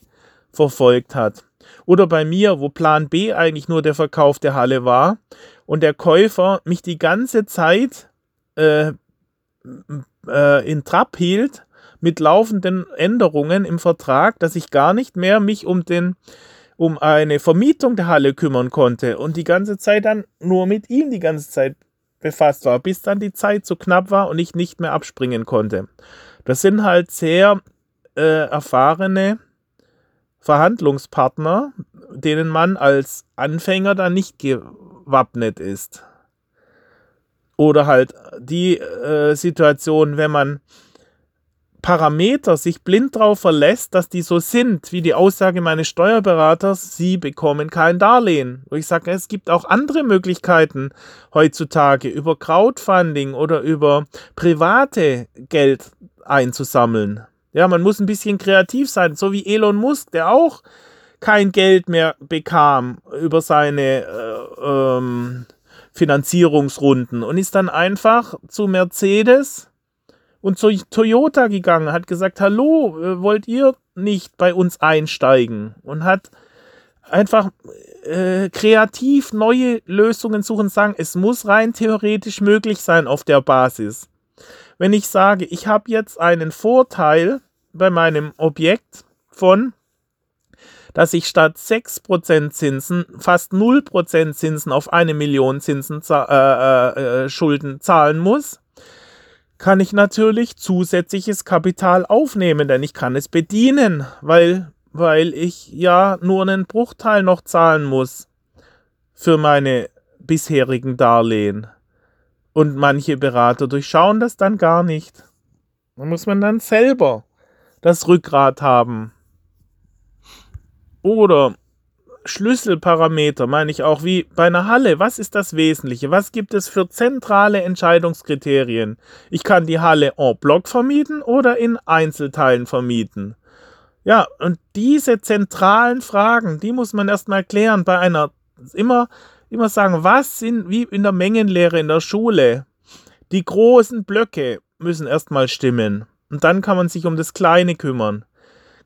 verfolgt hat. Oder bei mir, wo Plan B eigentlich nur der Verkauf der Halle war und der Käufer mich die ganze Zeit äh, äh, in Trab hielt mit laufenden Änderungen im Vertrag, dass ich gar nicht mehr mich um den um eine Vermietung der Halle kümmern konnte und die ganze Zeit dann nur mit ihm die ganze Zeit befasst war, bis dann die Zeit zu knapp war und ich nicht mehr abspringen konnte. Das sind halt sehr äh, erfahrene Verhandlungspartner, denen man als Anfänger dann nicht gewappnet ist. Oder halt die äh, Situation, wenn man Parameter sich blind darauf verlässt, dass die so sind, wie die Aussage meines Steuerberaters, sie bekommen kein Darlehen. Wo ich sage, es gibt auch andere Möglichkeiten heutzutage über Crowdfunding oder über private Geld einzusammeln. Ja, man muss ein bisschen kreativ sein, so wie Elon Musk, der auch kein Geld mehr bekam über seine äh, ähm, Finanzierungsrunden und ist dann einfach zu Mercedes und zu Toyota gegangen, hat gesagt, hallo, äh, wollt ihr nicht bei uns einsteigen? Und hat einfach äh, kreativ neue Lösungen suchen, sagen, es muss rein theoretisch möglich sein auf der Basis wenn ich sage, ich habe jetzt einen Vorteil bei meinem Objekt von, dass ich statt 6% Zinsen fast 0% Zinsen auf eine Million Zinsen äh, äh, äh, Schulden zahlen muss, kann ich natürlich zusätzliches Kapital aufnehmen, denn ich kann es bedienen, weil, weil ich ja nur einen Bruchteil noch zahlen muss für meine bisherigen Darlehen. Und manche Berater durchschauen das dann gar nicht. Da muss man dann selber das Rückgrat haben. Oder Schlüsselparameter meine ich auch wie bei einer Halle. Was ist das Wesentliche? Was gibt es für zentrale Entscheidungskriterien? Ich kann die Halle en bloc vermieten oder in Einzelteilen vermieten. Ja, und diese zentralen Fragen, die muss man erstmal klären bei einer immer immer sagen, was sind, wie in der Mengenlehre in der Schule, die großen Blöcke müssen erstmal stimmen. Und dann kann man sich um das Kleine kümmern.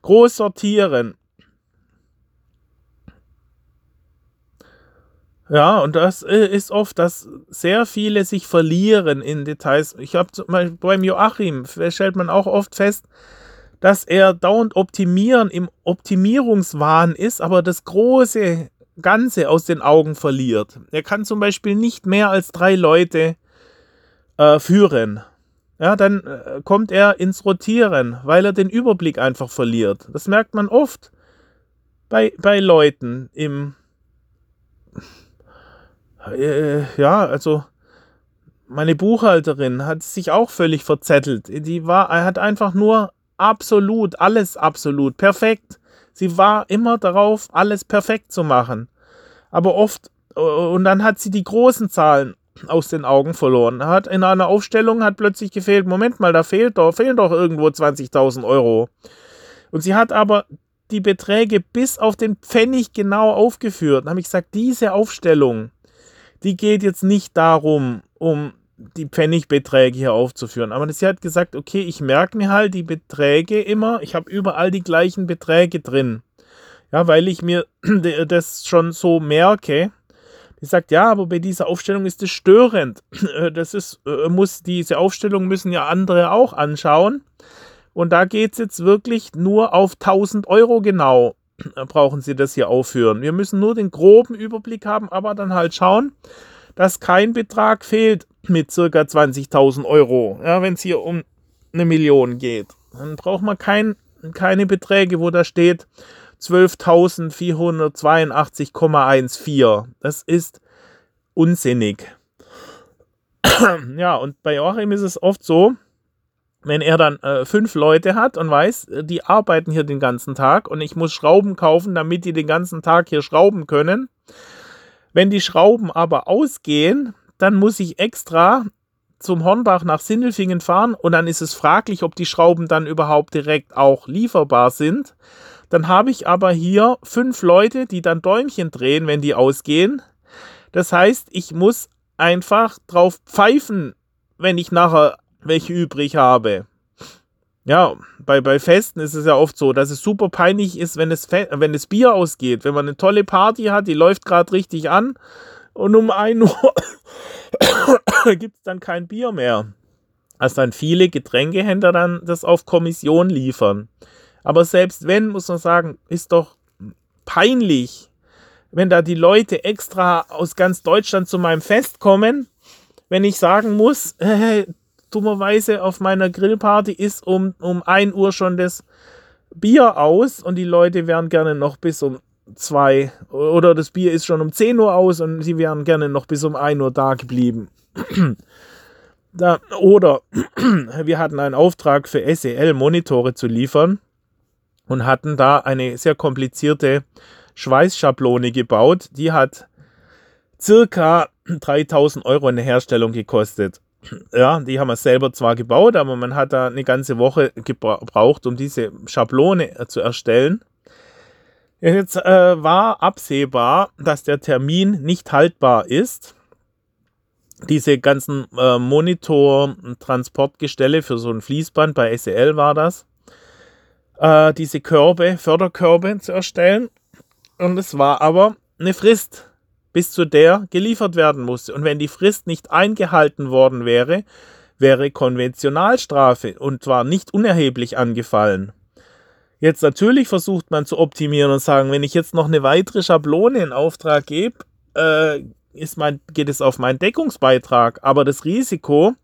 Groß sortieren. Ja, und das äh, ist oft, dass sehr viele sich verlieren in Details. Ich habe zum Beispiel beim Joachim, stellt man auch oft fest, dass er dauernd optimieren im Optimierungswahn ist, aber das große Ganze aus den Augen verliert. Er kann zum Beispiel nicht mehr als drei Leute äh, führen. ja, dann äh, kommt er ins Rotieren, weil er den Überblick einfach verliert. Das merkt man oft bei, bei Leuten im, äh, ja, also meine Buchhalterin hat sich auch völlig verzettelt. Die war, hat einfach nur absolut, alles absolut, perfekt. Sie war immer darauf, alles perfekt zu machen. Aber oft, äh, und dann hat sie die großen Zahlen aus den Augen verloren. Hat in einer Aufstellung hat plötzlich gefehlt, Moment mal, da fehlt doch, fehlen doch irgendwo 20.000 Euro. Und sie hat aber die Beträge bis auf den Pfennig genau aufgeführt. Dann habe ich gesagt, diese Aufstellung, die geht jetzt nicht darum, um die Pfennigbeträge hier aufzuführen. Aber sie hat gesagt, okay, ich merke mir halt die Beträge immer, ich habe überall die gleichen Beträge drin. Ja, weil ich mir das schon so merke. Die sagt, ja, aber bei dieser Aufstellung ist es störend. Das ist, äh, muss, diese Aufstellung müssen ja andere auch anschauen. Und da geht es jetzt wirklich nur auf 1000 Euro genau, brauchen Sie das hier aufführen. Wir müssen nur den groben Überblick haben, aber dann halt schauen, dass kein Betrag fehlt mit circa 20.000 Euro, ja, wenn es hier um eine Million geht. Dann braucht man kein, keine Beträge, wo da steht 12.482,14. Das ist unsinnig. ja, und bei Joachim ist es oft so, wenn er dann äh, fünf Leute hat und weiß, die arbeiten hier den ganzen Tag und ich muss Schrauben kaufen, damit die den ganzen Tag hier schrauben können. Wenn die Schrauben aber ausgehen, dann muss ich extra zum Hornbach nach Sindelfingen fahren und dann ist es fraglich, ob die Schrauben dann überhaupt direkt auch lieferbar sind. Dann habe ich aber hier fünf Leute, die dann Däumchen drehen, wenn die ausgehen. Das heißt, ich muss einfach drauf pfeifen, wenn ich nachher welche übrig habe. Ja, bei, bei Festen ist es ja oft so, dass es super peinlich ist, wenn es, wenn das Bier ausgeht. Wenn man eine tolle Party hat, die läuft gerade richtig an und um 1 Uhr gibt es dann kein Bier mehr. Als dann viele Getränkehändler dann das auf Kommission liefern. Aber selbst wenn, muss man sagen, ist doch peinlich, wenn da die Leute extra aus ganz Deutschland zu meinem Fest kommen, wenn ich sagen muss, äh, dummerweise auf meiner Grillparty ist um, um 1 Uhr schon das Bier aus und die Leute wären gerne noch bis um 2 oder das Bier ist schon um 10 Uhr aus und sie wären gerne noch bis um 1 Uhr da geblieben. da, oder wir hatten einen Auftrag für SEL-Monitore zu liefern und hatten da eine sehr komplizierte Schweißschablone gebaut. Die hat circa 3000 Euro in der Herstellung gekostet. Ja, die haben wir selber zwar gebaut, aber man hat da eine ganze Woche gebraucht, um diese Schablone äh, zu erstellen. Jetzt äh, war absehbar, dass der Termin nicht haltbar ist. Diese ganzen äh, Monitor-Transportgestelle für so ein Fließband, bei SEL war das, äh, diese Körbe, Förderkörbe zu erstellen. Und es war aber eine Frist bis zu der geliefert werden musste. Und wenn die Frist nicht eingehalten worden wäre, wäre Konventionalstrafe und zwar nicht unerheblich angefallen. Jetzt natürlich versucht man zu optimieren und sagen, wenn ich jetzt noch eine weitere Schablone in Auftrag gebe, äh, ist mein, geht es auf meinen Deckungsbeitrag. Aber das Risiko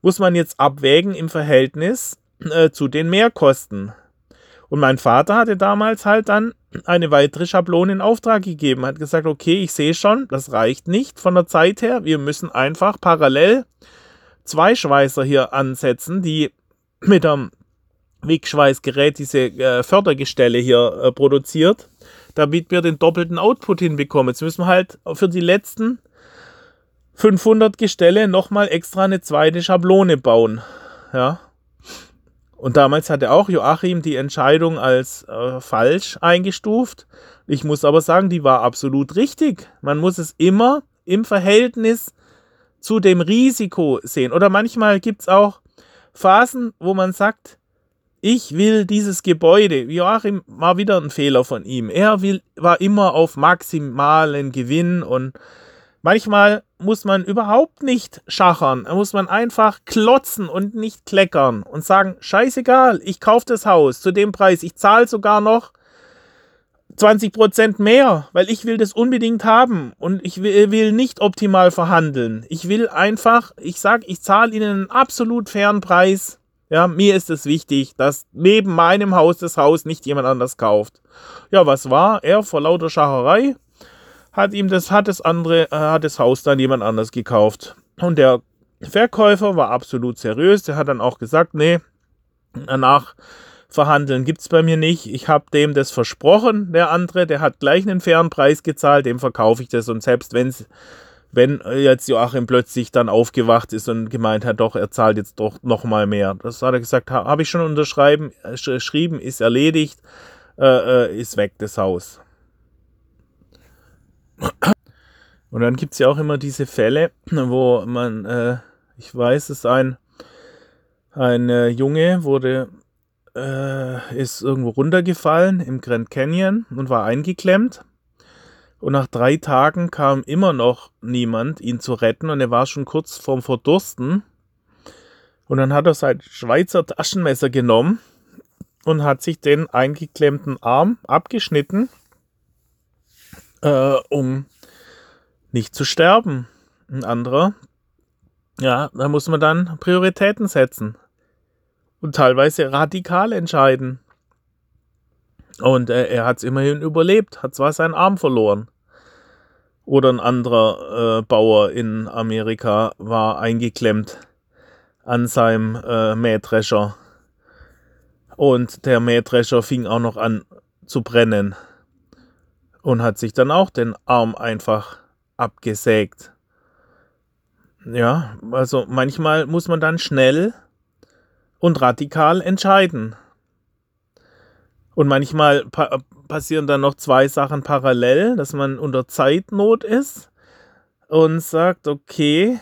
muss man jetzt abwägen im Verhältnis äh, zu den Mehrkosten. Und mein Vater hatte damals halt dann eine weitere Schablone in Auftrag gegeben, hat gesagt, okay, ich sehe schon, das reicht nicht von der Zeit her, wir müssen einfach parallel zwei Schweißer hier ansetzen, die mit einem Wegschweißgerät diese äh, Fördergestelle hier äh, produziert, damit wir den doppelten Output hinbekommen. Jetzt müssen wir halt für die letzten 500 Gestelle nochmal extra eine zweite Schablone bauen. Ja, und damals hatte auch Joachim die Entscheidung als äh, falsch eingestuft. Ich muss aber sagen, die war absolut richtig. Man muss es immer im Verhältnis zu dem Risiko sehen. Oder manchmal gibt es auch Phasen, wo man sagt, ich will dieses Gebäude. Joachim war wieder ein Fehler von ihm. Er will, war immer auf maximalen Gewinn und Manchmal muss man überhaupt nicht schachern, muss man einfach klotzen und nicht kleckern und sagen, scheißegal, ich kaufe das Haus zu dem Preis, ich zahle sogar noch 20 Prozent mehr, weil ich will das unbedingt haben und ich will, will nicht optimal verhandeln. Ich will einfach, ich sage, ich zahle Ihnen einen absolut fairen Preis. Ja, mir ist es wichtig, dass neben meinem Haus das Haus nicht jemand anders kauft. Ja, was war? Er vor lauter Schacherei hat ihm das, hat das andere, äh, hat das Haus dann jemand anders gekauft. Und der Verkäufer war absolut seriös. Der hat dann auch gesagt, nee, danach verhandeln gibt es bei mir nicht. Ich habe dem das versprochen, der andere, der hat gleich einen fairen Preis gezahlt, dem verkaufe ich das und selbst wenn's, wenn jetzt Joachim plötzlich dann aufgewacht ist und gemeint hat, doch, er zahlt jetzt doch nochmal mehr. Das hat er gesagt, habe ich schon unterschrieben, äh, ist erledigt, äh, äh, ist weg, das Haus. Und dann gibt es ja auch immer diese Fälle, wo man, äh, ich weiß, es ein, ein äh, Junge wurde äh, ist irgendwo runtergefallen im Grand Canyon und war eingeklemmt. Und nach drei Tagen kam immer noch niemand, ihn zu retten. Und er war schon kurz vorm Verdursten. Und dann hat er sein Schweizer Taschenmesser genommen und hat sich den eingeklemmten Arm abgeschnitten, äh, um nicht zu sterben. Ein anderer, ja, da muss man dann Prioritäten setzen und teilweise radikal entscheiden. Und äh, er hat es immerhin überlebt, hat zwar seinen Arm verloren. Oder ein anderer äh, Bauer in Amerika war eingeklemmt an seinem äh, Mähdrescher. Und der Mähdrescher fing auch noch an zu brennen. Und hat sich dann auch den Arm einfach abgesägt. Ja, also manchmal muss man dann schnell und radikal entscheiden. Und manchmal pa passieren dann noch zwei Sachen parallel, dass man unter Zeitnot ist und sagt, okay,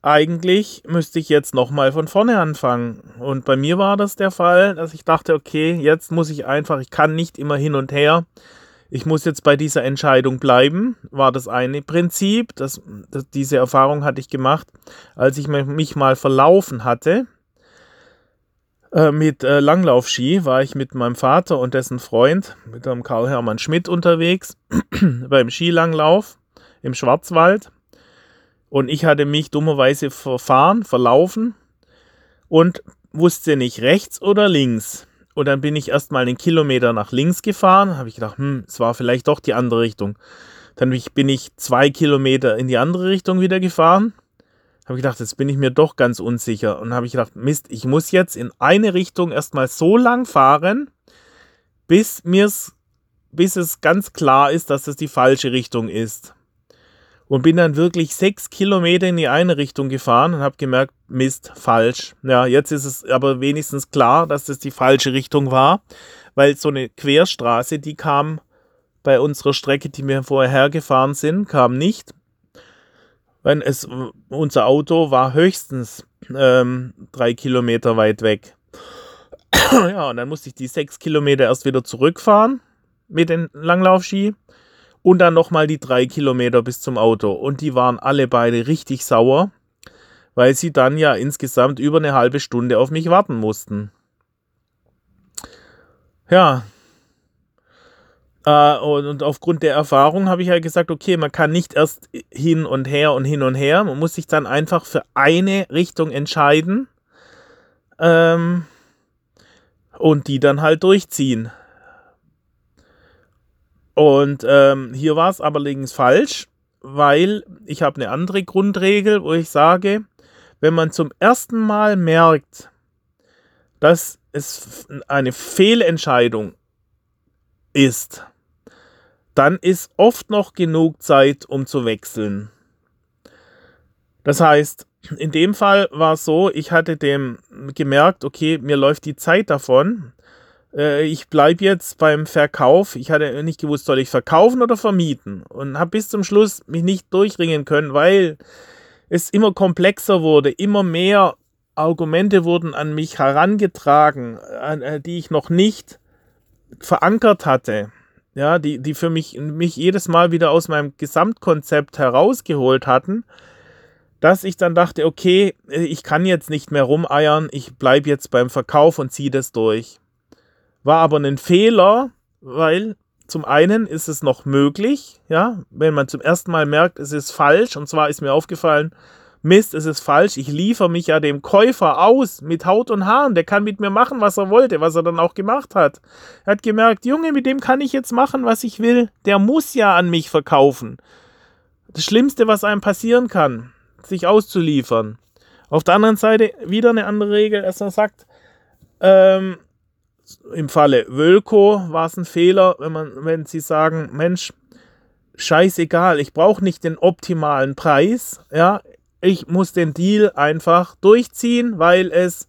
eigentlich müsste ich jetzt nochmal von vorne anfangen. Und bei mir war das der Fall, dass ich dachte, okay, jetzt muss ich einfach, ich kann nicht immer hin und her. Ich muss jetzt bei dieser Entscheidung bleiben, war das eine Prinzip. Das, das diese Erfahrung hatte ich gemacht, als ich mich mal verlaufen hatte äh, mit äh, Langlaufski war ich mit meinem Vater und dessen Freund, mit dem Karl-Hermann Schmidt, unterwegs beim Skilanglauf im Schwarzwald. Und ich hatte mich dummerweise verfahren, verlaufen und wusste nicht rechts oder links. Und dann bin ich erstmal einen Kilometer nach links gefahren, habe ich gedacht, hm, es war vielleicht doch die andere Richtung. Dann bin ich zwei Kilometer in die andere Richtung wieder gefahren habe ich gedacht, jetzt bin ich mir doch ganz unsicher. Und habe ich gedacht, Mist, ich muss jetzt in eine Richtung erstmal so lang fahren, bis mir's, bis es ganz klar ist, dass es die falsche Richtung ist. Und bin dann wirklich sechs Kilometer in die eine Richtung gefahren und habe gemerkt, Mist, falsch. Ja, jetzt ist es aber wenigstens klar, dass das die falsche Richtung war, weil so eine Querstraße, die kam bei unserer Strecke, die wir vorher hergefahren sind, kam nicht wenn es, unser Auto war höchstens ähm, drei Kilometer weit weg. ja, und dann musste ich die sechs Kilometer erst wieder zurückfahren mit den Langlaufski und dann nochmal die drei Kilometer bis zum Auto. Und die waren alle beide richtig sauer, weil sie dann ja insgesamt über eine halbe Stunde auf mich warten mussten. Ja, äh, und, und, aufgrund der Erfahrung habe ich ja gesagt, okay, man kann nicht erst hin und her und hin und her. Man muss sich dann einfach für eine Richtung entscheiden ähm, und die dann halt durchziehen. Und ähm, hier war es allerdings falsch, weil ich habe eine andere Grundregel, wo ich sage, wenn man zum ersten Mal merkt, dass es eine Fehlentscheidung ist, dann ist oft noch genug Zeit, um zu wechseln. Das heißt, in dem Fall war es so, ich hatte dem gemerkt, okay, mir läuft die Zeit davon. Äh, ich bleibe jetzt beim Verkauf. Ich hatte nicht gewusst, soll ich verkaufen oder vermieten. Und habe bis zum Schluss mich nicht durchringen können, weil es immer komplexer wurde, immer mehr Argumente wurden an mich herangetragen, äh, die ich noch nicht verankert hatte ja, die, die für mich, mich jedes Mal wieder aus meinem Gesamtkonzept herausgeholt hatten, dass ich dann dachte, okay, ich kann jetzt nicht mehr rumeiern, ich bleibe jetzt beim Verkauf und ziehe das durch. War aber ein Fehler, weil zum einen ist es noch möglich, ja, wenn man zum ersten Mal merkt, es ist falsch, und zwar ist mir aufgefallen, Mist, es ist falsch, ich liefere mich ja dem Käufer aus mit Haut und Haaren, der kann mit mir machen, was er wollte, was er dann auch gemacht hat. Er hat gemerkt, Junge, mit dem kann ich jetzt machen, was ich will, der muss ja an mich verkaufen. Das Schlimmste, was einem passieren kann, sich auszuliefern. Auf der anderen Seite wieder eine andere Regel, dass er sagt, ähm, im Falle Wölko war es ein Fehler, wenn, man, wenn sie sagen, Mensch, scheißegal, ich brauche nicht den optimalen Preis, ja, ich muss den Deal einfach durchziehen, weil es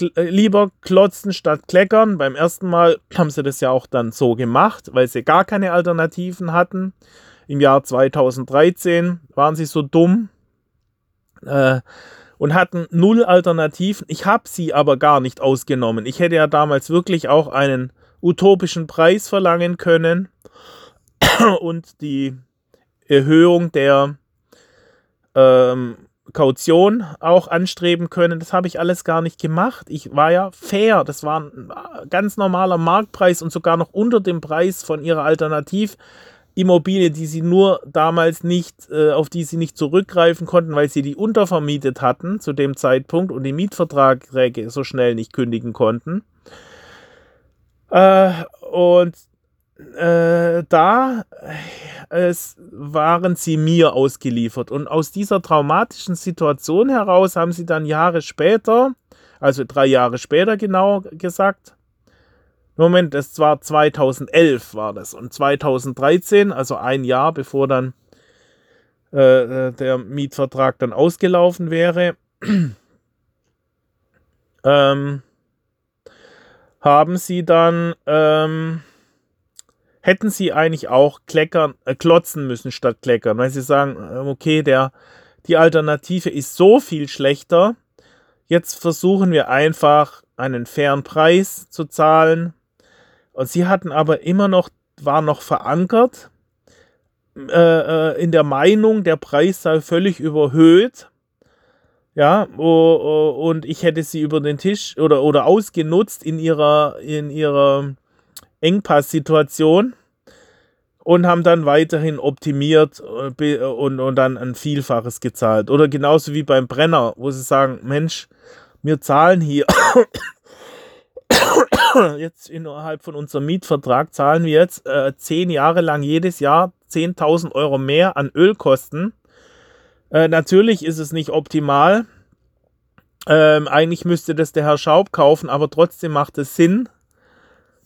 äh, lieber klotzen statt kleckern. Beim ersten Mal haben sie das ja auch dann so gemacht, weil sie gar keine Alternativen hatten. Im Jahr 2013 waren sie so dumm, äh, und hatten null Alternativen. Ich habe sie aber gar nicht ausgenommen. Ich hätte ja damals wirklich auch einen utopischen Preis verlangen können und die Erhöhung der ähm, Kaution auch anstreben können. Das habe ich alles gar nicht gemacht. Ich war ja fair. Das war ein ganz normaler Marktpreis und sogar noch unter dem Preis von ihrer Alternativ. Immobilie, die sie nur damals nicht, äh, auf die sie nicht zurückgreifen konnten, weil sie die untervermietet hatten zu dem Zeitpunkt und die Mietverträge so schnell nicht kündigen konnten. Äh, und äh, da waren sie mir ausgeliefert. Und aus dieser traumatischen Situation heraus haben sie dann Jahre später, also drei Jahre später genau gesagt, Moment, das war 2011 war das. Und 2013, also ein Jahr bevor dann äh, äh der Mietvertrag dann ausgelaufen wäre, ähm, haben sie dann, ähm, hätten sie eigentlich auch kleckern, äh, klotzen müssen statt kleckern, weil sie sagen, äh, okay, der, die Alternative ist so viel schlechter. Jetzt versuchen wir einfach einen fairen Preis zu zahlen und sie hatten aber immer noch, war noch verankert äh, äh, in der Meinung, der Preis sei völlig überhöht. Ja, und ich hätte sie über den Tisch oder, oder ausgenutzt in ihrer, in ihrer Engpass-Situation und haben dann weiterhin optimiert äh, und, und dann ein Vielfaches gezahlt. Oder genauso wie beim Brenner, wo sie sagen, Mensch, wir zahlen hier jetzt innerhalb von unserem Mietvertrag zahlen wir jetzt äh, zehn Jahre lang jedes Jahr 10.000 Euro mehr an Ölkosten. Äh, natürlich ist es nicht optimal. Ähm, eigentlich müsste das der Herr Schaub kaufen, aber trotzdem macht es Sinn.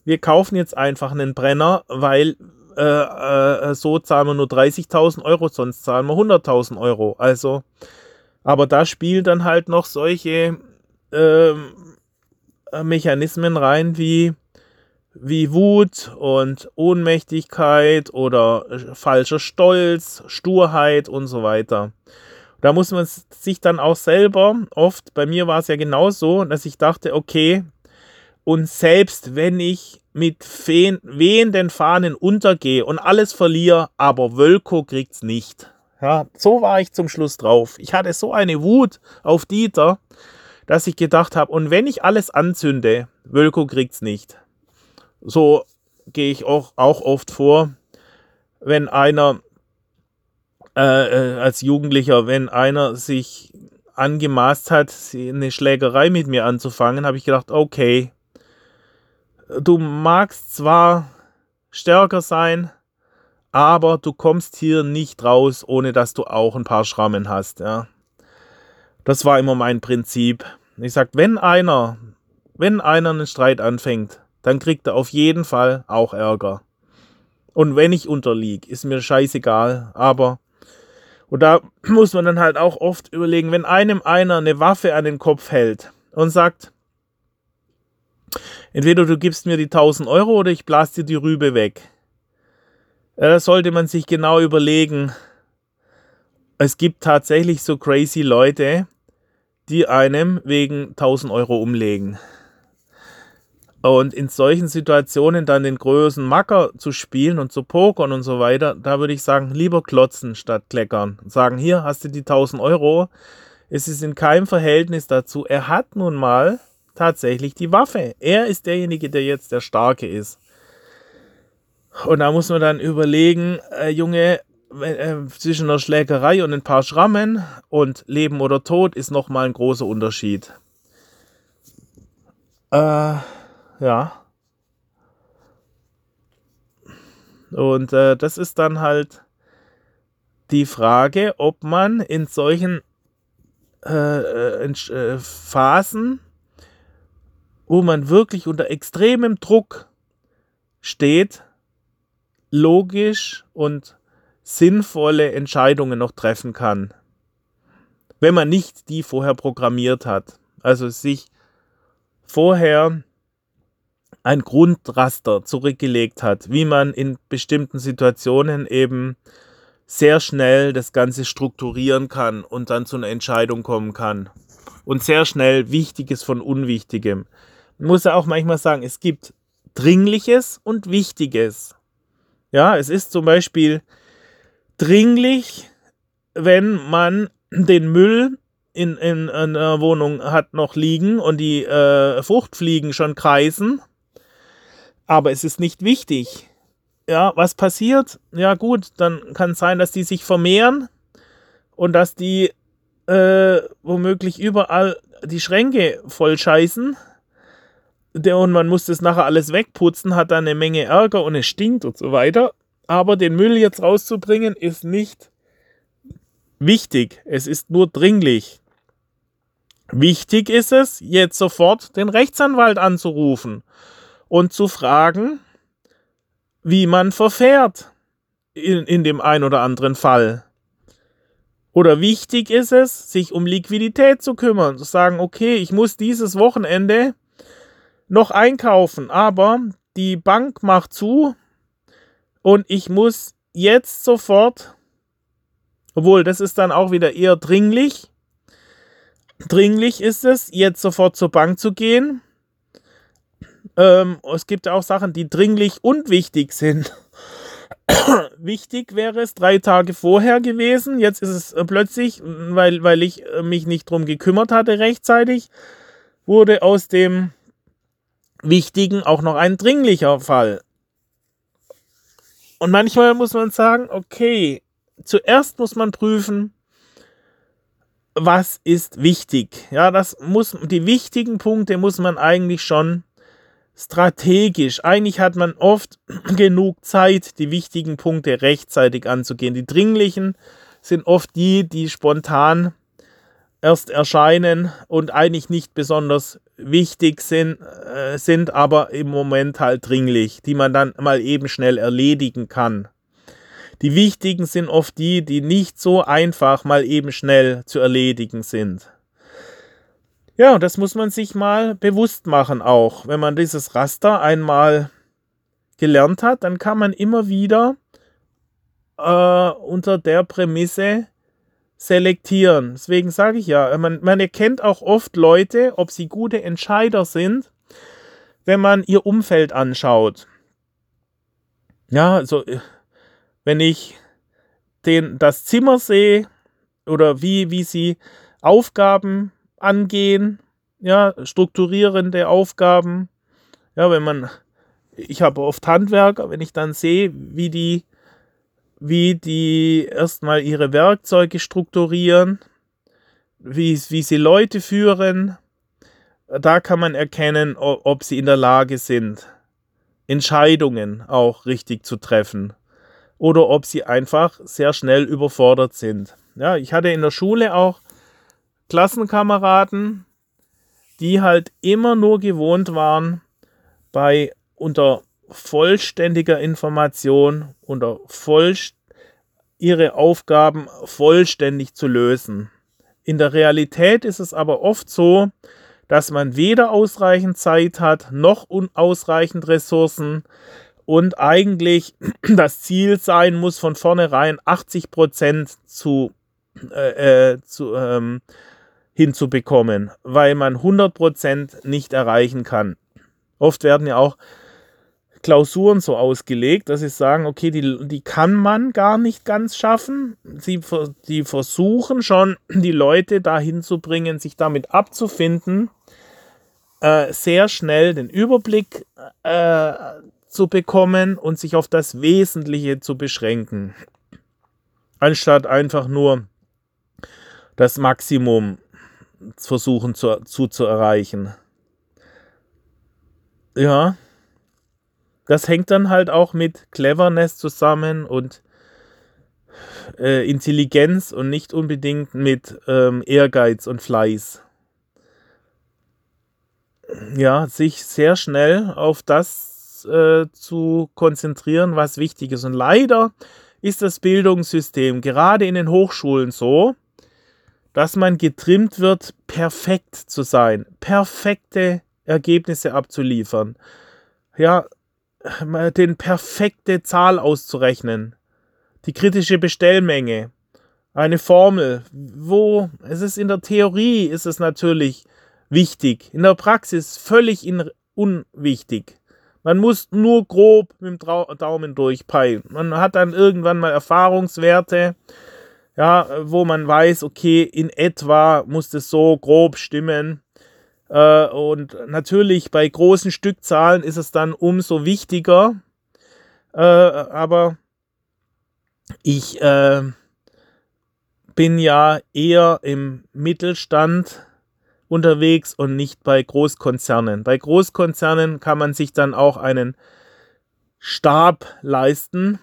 Wir kaufen jetzt einfach einen Brenner, weil äh, äh so zahlen wir nur 30.000 Euro, sonst zahlen wir 100.000 Euro. Also, aber da spielen dann halt noch solche ähm, äh, Mechanismen rein wie, wie Wut und Ohnmächtigkeit oder äh, falscher Stolz, Sturheit und so weiter. Da muss man sich dann auch selber, oft, bei mir war es ja genauso, dass ich dachte, okay, und selbst wenn ich mit wehenden Fahnen untergehe und alles verliere, aber Wölko kriegt's nicht. Ja, so war ich zum Schluss drauf. Ich hatte so eine Wut auf Dieter, dass ich gedacht habe, und wenn ich alles anzünde, Wölko kriegt's nicht. So gehe ich auch, auch oft vor, wenn einer äh, äh, als Jugendlicher, wenn einer sich angemaßt hat, eine Schlägerei mit mir anzufangen, habe ich gedacht, okay, du magst zwar stärker sein, aber du kommst hier nicht raus, ohne dass du auch ein paar Schrammen hast, ja. Das war immer mein Prinzip. Ich sag, wenn einer, wenn einer einen Streit anfängt, dann kriegt er auf jeden Fall auch Ärger. Und wenn ich unterliege, ist mir scheißegal, aber und da muss man dann halt auch oft überlegen, wenn einem einer eine Waffe an den Kopf hält und sagt, entweder du gibst mir die 1000 Euro oder ich blas dir die Rübe weg. Da sollte man sich genau überlegen. Es gibt tatsächlich so crazy Leute, die einem wegen 1000 Euro umlegen. Und in solchen Situationen dann den größten Macker zu spielen und zu pokern und so weiter, da würde ich sagen, lieber klotzen statt kleckern. Sagen, hier hast du die 1000 Euro. Es ist in keinem Verhältnis dazu. Er hat nun mal tatsächlich die Waffe. Er ist derjenige, der jetzt der Starke ist. Und da muss man dann überlegen, äh, Junge, äh, zwischen einer Schlägerei und ein paar Schrammen und Leben oder Tod ist nochmal ein großer Unterschied. Äh, ja. Und äh, das ist dann halt die Frage, ob man in solchen äh, in, äh, Phasen, wo man wirklich unter extremem Druck steht, logisch und sinnvolle Entscheidungen noch treffen kann. Wenn man nicht die vorher programmiert hat. Also sich vorher ein Grundraster zurückgelegt hat, wie man in bestimmten Situationen eben sehr schnell das Ganze strukturieren kann und dann zu einer Entscheidung kommen kann. Und sehr schnell Wichtiges von Unwichtigem. Man muss ja auch manchmal sagen, es gibt Dringliches und Wichtiges. Ja, es ist zum Beispiel dringlich, wenn man den Müll in, in einer Wohnung hat noch liegen und die äh, Fruchtfliegen schon kreisen. Aber es ist nicht wichtig. Ja, was passiert? Ja, gut, dann kann es sein, dass die sich vermehren und dass die äh, womöglich überall die Schränke voll scheißen. Und man muss das nachher alles wegputzen, hat dann eine Menge Ärger und es stinkt und so weiter. Aber den Müll jetzt rauszubringen ist nicht wichtig. Es ist nur dringlich. Wichtig ist es, jetzt sofort den Rechtsanwalt anzurufen und zu fragen, wie man verfährt in, in dem ein oder anderen Fall. Oder wichtig ist es, sich um Liquidität zu kümmern, zu sagen, okay, ich muss dieses Wochenende noch einkaufen, aber die Bank macht zu und ich muss jetzt sofort, obwohl das ist dann auch wieder eher dringlich, dringlich ist es, jetzt sofort zur Bank zu gehen. Ähm, es gibt auch Sachen, die dringlich und wichtig sind. wichtig wäre es drei Tage vorher gewesen. Jetzt ist es äh, plötzlich, weil, weil ich äh, mich nicht drum gekümmert hatte rechtzeitig, wurde aus dem Wichtigen auch noch ein dringlicher Fall. Und manchmal muss man sagen, okay, zuerst muss man prüfen, was ist wichtig. Ja, das muss, die wichtigen Punkte muss man eigentlich schon strategisch. Eigentlich hat man oft genug Zeit, die wichtigen Punkte rechtzeitig anzugehen. Die dringlichen sind oft die, die spontan erst erscheinen und eigentlich nicht besonders wichtig sind, äh, sind aber im Moment halt dringlich, die man dann mal eben schnell erledigen kann. Die wichtigen sind oft die, die nicht so einfach mal eben schnell zu erledigen sind. Ja, das muss man sich mal bewusst machen auch. Wenn man dieses Raster einmal gelernt hat, dann kann man immer wieder äh, unter der Prämisse selektieren. Deswegen sage ich ja, man, man erkennt auch oft Leute, ob sie gute Entscheider sind, wenn man ihr Umfeld anschaut. Ja, also wenn ich den, das Zimmer sehe oder wie, wie sie Aufgaben angehen, ja, strukturierende Aufgaben. Ja, wenn man, ich habe oft Handwerker, wenn ich dann sehe, wie die wie die erstmal ihre Werkzeuge strukturieren, wie, wie sie Leute führen. Da kann man erkennen, ob sie in der Lage sind, Entscheidungen auch richtig zu treffen oder ob sie einfach sehr schnell überfordert sind. Ja, ich hatte in der Schule auch Klassenkameraden, die halt immer nur gewohnt waren, bei unter vollständiger Information unter voll, ihre Aufgaben vollständig zu lösen. In der Realität ist es aber oft so, dass man weder ausreichend Zeit hat, noch unausreichend Ressourcen und eigentlich das Ziel sein muss, von vornherein 80 Prozent zu, äh, äh, zu ähm, hinzubekommen, weil man 100 Prozent nicht erreichen kann. Oft werden ja auch Klausuren so ausgelegt, dass sie sagen, okay, die, die kann man gar nicht ganz schaffen. Sie die versuchen schon, die Leute dahin zu bringen, sich damit abzufinden, äh, sehr schnell den Überblick äh, zu bekommen und sich auf das Wesentliche zu beschränken, anstatt einfach nur das Maximum versuchen zu, zu, zu erreichen. Ja, das hängt dann halt auch mit Cleverness zusammen und äh, Intelligenz und nicht unbedingt mit ähm, Ehrgeiz und Fleiß. Ja, sich sehr schnell auf das äh, zu konzentrieren, was wichtig ist. Und leider ist das Bildungssystem gerade in den Hochschulen so, dass man getrimmt wird, perfekt zu sein, perfekte Ergebnisse abzuliefern. Ja, den perfekte Zahl auszurechnen die kritische Bestellmenge, eine Formel, wo es ist in der Theorie ist es natürlich wichtig, in der Praxis völlig unwichtig. Man muss nur grob mit dem Daumen durchpeilen. Man hat dann irgendwann mal Erfahrungswerte, ja, wo man weiß, okay, in etwa muss das so grob stimmen. Äh, und natürlich bei großen Stückzahlen ist es dann umso wichtiger. Äh, aber ich äh, bin ja eher im Mittelstand unterwegs und nicht bei Großkonzernen. Bei Großkonzernen kann man sich dann auch einen Stab leisten,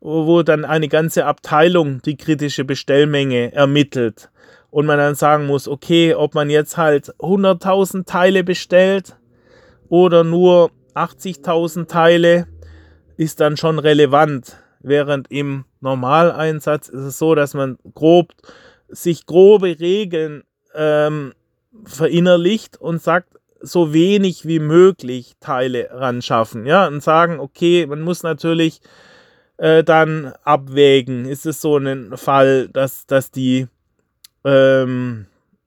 wo dann eine ganze Abteilung die kritische Bestellmenge ermittelt und man dann sagen muss, okay, ob man jetzt halt 100.000 Teile bestellt oder nur 80.000 Teile, ist dann schon relevant während im Normaleinsatz ist es so, dass man grob sich grobe Regeln ähm, verinnerlicht und sagt, so wenig wie möglich Teile ran schaffen. Ja, und sagen, okay, man muss natürlich äh, dann abwägen. Ist es so ein Fall, dass, dass die ähm,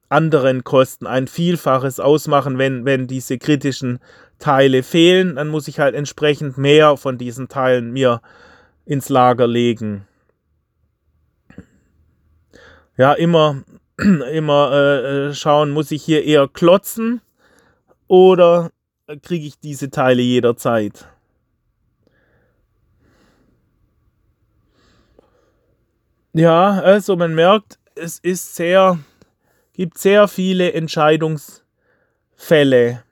anderen Kosten ein Vielfaches ausmachen, wenn, wenn diese kritischen Teile fehlen, dann muss ich halt entsprechend mehr von diesen Teilen mir ins Lager legen. Ja, immer, immer äh, äh, schauen, muss ich hier eher klotzen oder kriege ich diese Teile jederzeit? Ja, also man merkt, es ist sehr, gibt sehr viele Entscheidungsfälle.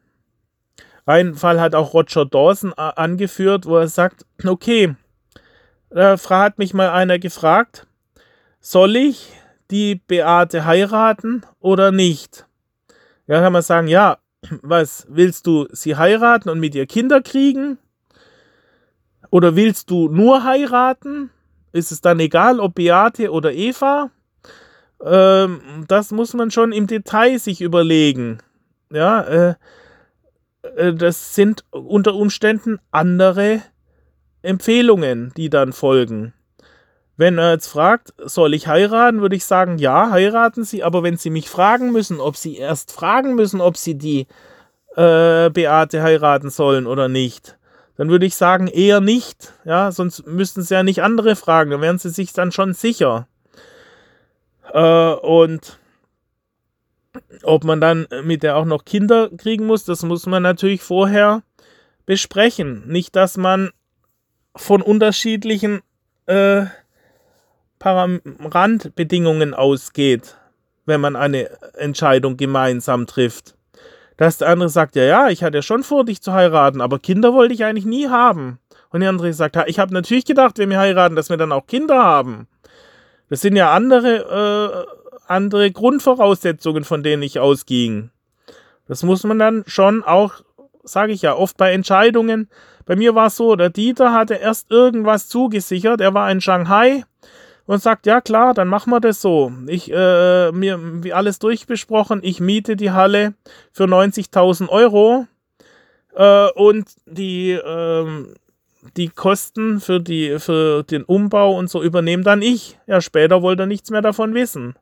Ein Fall hat auch Roger Dawson äh, angeführt, wo er sagt, okay, da hat mich mal einer gefragt, soll ich die Beate heiraten oder nicht? Ja, kann man sagen, ja, was, willst du sie heiraten und mit ihr Kinder kriegen? Oder willst du nur heiraten? Ist es dann egal, ob Beate oder Eva? Ähm, das muss man schon im Detail sich überlegen. Ja, äh, äh, das sind unter Umständen andere Empfehlungen, die dann folgen. Wenn er jetzt fragt, soll ich heiraten, würde ich sagen, ja, heiraten Sie, aber wenn Sie mich fragen müssen, ob Sie erst fragen müssen, ob Sie die äh, Beate heiraten sollen oder nicht, dann würde ich sagen, eher nicht. Ja, sonst müssten Sie ja nicht andere fragen, dann wären Sie sich dann schon sicher. Äh, und ob man dann mit der auch noch Kinder kriegen muss, das muss man natürlich vorher besprechen. Nicht, dass man von unterschiedlichen äh, Randbedingungen ausgeht, wenn man eine Entscheidung gemeinsam trifft. Dass der andere sagt, ja, ja, ich hatte schon vor, dich zu heiraten, aber Kinder wollte ich eigentlich nie haben. Und der andere sagt, ich habe natürlich gedacht, wenn wir heiraten, dass wir dann auch Kinder haben. Das sind ja andere, äh, andere Grundvoraussetzungen, von denen ich ausging. Das muss man dann schon auch, sage ich ja, oft bei Entscheidungen bei mir war es so, der Dieter hatte erst irgendwas zugesichert. Er war in Shanghai und sagt, ja klar, dann machen wir das so. Ich, äh, mir, wie alles durchbesprochen, ich miete die Halle für 90.000 Euro äh, und die, äh, die Kosten für, die, für den Umbau und so übernehme dann ich. Ja, später wollte er nichts mehr davon wissen.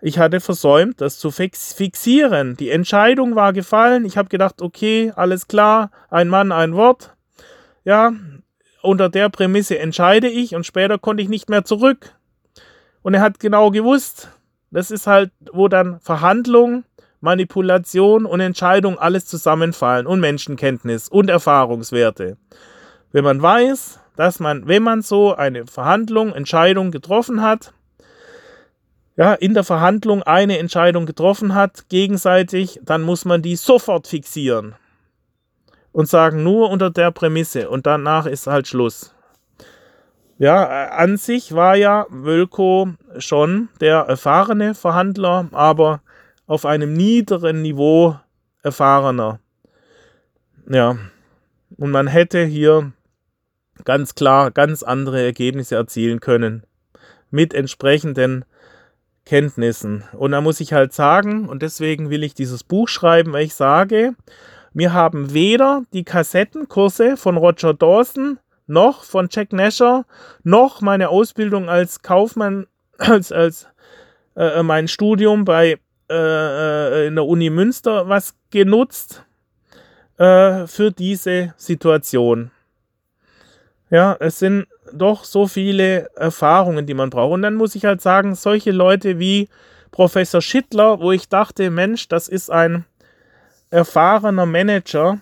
Ich hatte versäumt, das zu fixieren. Die Entscheidung war gefallen. Ich habe gedacht, okay, alles klar, ein Mann, ein Wort ja, unter der Prämisse entscheide ich und später konnte ich nicht mehr zurück. Und er hat genau gewusst, das ist halt, wo dann Verhandlung, Manipulation und Entscheidung alles zusammenfallen und Menschenkenntnis und Erfahrungswerte. Wenn man weiß, dass man, wenn man so eine Verhandlung, Entscheidung getroffen hat, ja, in der Verhandlung eine Entscheidung getroffen hat, gegenseitig, dann muss man die sofort fixieren und sagen nur unter der Prämisse und danach ist halt Schluss. Ja, an sich war ja Wölko schon der erfahrene Verhandler, aber auf einem niederen Niveau erfahrener. Ja, und man hätte hier ganz klar ganz andere Ergebnisse erzielen können mit entsprechenden Kenntnissen. Und da muss ich halt sagen, und deswegen will ich dieses Buch schreiben, weil ich sage, wir haben weder die Kassettenkurse von Roger Dawson noch von Jack Nasher noch meine Ausbildung als Kaufmann, als, als äh, mein Studium bei, äh, äh in der Uni Münster was genutzt äh, für diese Situation. Ja, es sind doch so viele Erfahrungen, die man braucht. Und dann muss ich halt sagen, solche Leute wie Professor Schittler, wo ich dachte, Mensch, das ist ein erfahrener Manager,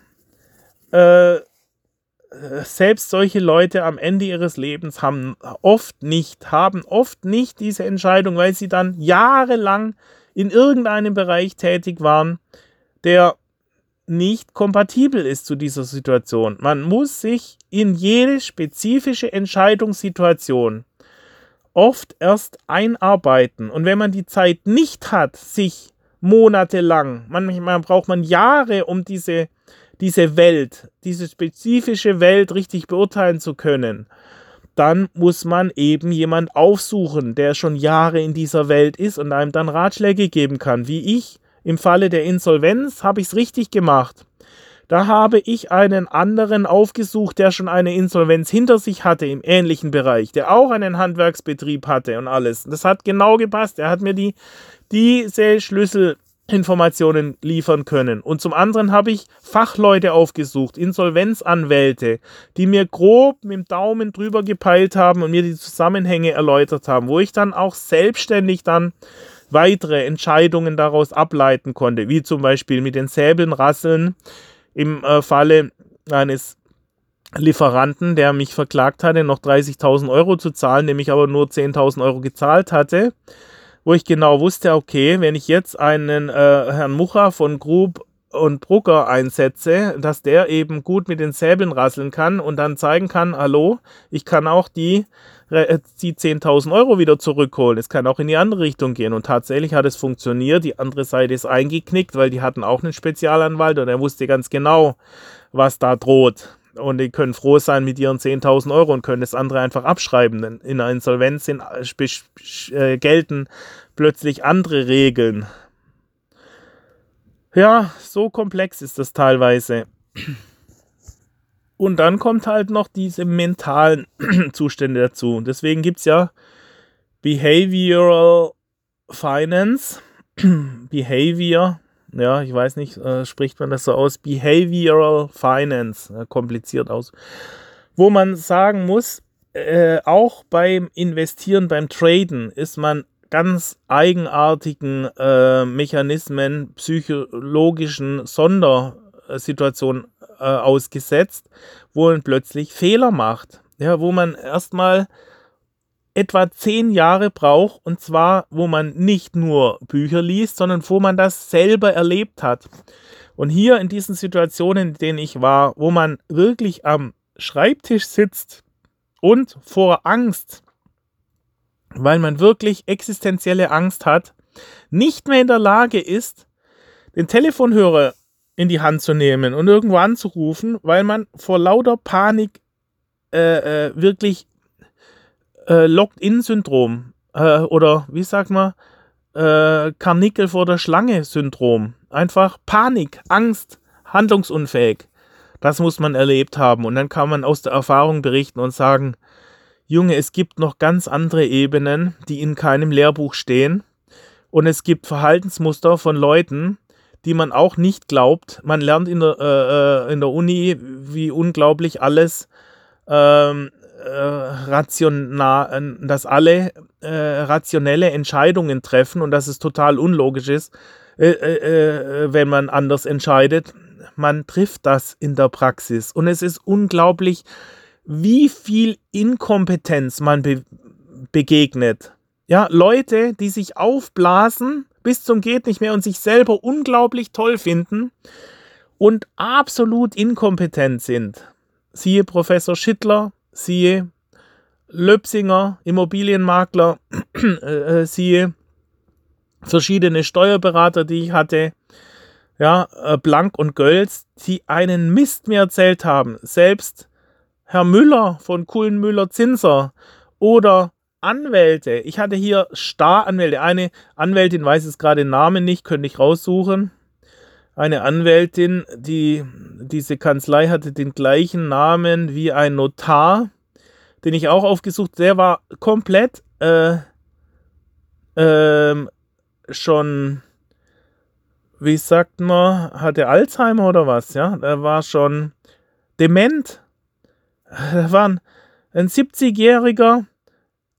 äh, selbst solche Leute am Ende ihres Lebens haben oft nicht, haben oft nicht diese Entscheidung, weil sie dann jahrelang in irgendeinem Bereich tätig waren, der nicht kompatibel ist zu dieser Situation. Man muss sich in jede spezifische Entscheidungssituation oft erst einarbeiten. Und wenn man die Zeit nicht hat, sich monatelang, manchmal braucht man Jahre, um diese, diese Welt, diese spezifische Welt richtig beurteilen zu können, dann muss man eben jemand aufsuchen, der schon Jahre in dieser Welt ist und einem dann Ratschläge geben kann, wie ich im Falle der Insolvenz habe ich es richtig gemacht. Da habe ich einen anderen aufgesucht, der schon eine Insolvenz hinter sich hatte im ähnlichen Bereich, der auch einen Handwerksbetrieb hatte und alles. Das hat genau gepasst. Er hat mir die, diese Schlüsselinformationen liefern können. Und zum anderen habe ich Fachleute aufgesucht, Insolvenzanwälte, die mir grob mit dem Daumen drüber gepeilt haben und mir die Zusammenhänge erläutert haben, wo ich dann auch selbstständig dann weitere Entscheidungen daraus ableiten konnte, wie zum Beispiel mit den Säbelnrasseln im äh, Falle eines Lieferanten, der mich verklagt hatte, noch 30.000 Euro zu zahlen, nämlich aber nur 10.000 Euro gezahlt hatte, wo ich genau wusste, okay, wenn ich jetzt einen äh, Herrn Mucha von Grub und Drucker einsetze, dass der eben gut mit den Säbeln rasseln kann und dann zeigen kann, hallo, ich kann auch die die 10.000 Euro wieder zurückholen. Es kann auch in die andere Richtung gehen. Und tatsächlich hat es funktioniert. Die andere Seite ist eingeknickt, weil die hatten auch einen Spezialanwalt und er wusste ganz genau, was da droht. Und die können froh sein mit ihren 10.000 Euro und können das andere einfach abschreiben. Denn in einer Insolvenz sind, äh, gelten plötzlich andere Regeln. Ja, so komplex ist das teilweise. Und dann kommt halt noch diese mentalen Zustände dazu. Und deswegen gibt es ja Behavioral Finance. Behavior, ja, ich weiß nicht, äh, spricht man das so aus? Behavioral Finance, äh, kompliziert aus. Wo man sagen muss, äh, auch beim Investieren, beim Traden ist man ganz eigenartigen äh, Mechanismen, psychologischen Sondersituationen äh, ausgesetzt, wo man plötzlich Fehler macht. Ja, wo man erstmal etwa zehn Jahre braucht und zwar, wo man nicht nur Bücher liest, sondern wo man das selber erlebt hat. Und hier in diesen Situationen, in denen ich war, wo man wirklich am Schreibtisch sitzt und vor Angst, weil man wirklich existenzielle Angst hat, nicht mehr in der Lage ist, den Telefonhörer in die Hand zu nehmen und irgendwo anzurufen, weil man vor lauter Panik äh, äh, wirklich äh, Locked-in-Syndrom äh, oder wie sagt man, äh, Karnickel vor der Schlange-Syndrom. Einfach Panik, Angst, handlungsunfähig. Das muss man erlebt haben und dann kann man aus der Erfahrung berichten und sagen, Junge, es gibt noch ganz andere Ebenen, die in keinem Lehrbuch stehen. Und es gibt Verhaltensmuster von Leuten, die man auch nicht glaubt. Man lernt in der, äh, äh, in der Uni, wie unglaublich alles ähm, äh, rational, dass alle äh, rationelle Entscheidungen treffen und dass es total unlogisch ist, äh, äh, wenn man anders entscheidet. Man trifft das in der Praxis und es ist unglaublich wie viel Inkompetenz man be begegnet. Ja, Leute, die sich aufblasen bis zum geht nicht mehr und sich selber unglaublich toll finden und absolut inkompetent sind. Siehe Professor Schittler, siehe Löpsinger, Immobilienmakler, äh, äh, siehe verschiedene Steuerberater, die ich hatte, ja, äh, Blank und Gölz, die einen Mist mir erzählt haben. Selbst Herr Müller von Kullenmüller-Zinser oder Anwälte. Ich hatte hier Staranwälte. Eine Anwältin weiß es gerade den Namen nicht, könnte ich raussuchen. Eine Anwältin, die diese Kanzlei hatte den gleichen Namen wie ein Notar, den ich auch aufgesucht. Der war komplett äh, ähm, schon, wie sagt man, hatte Alzheimer oder was? Ja, er war schon dement. Er war ein, ein 70-Jähriger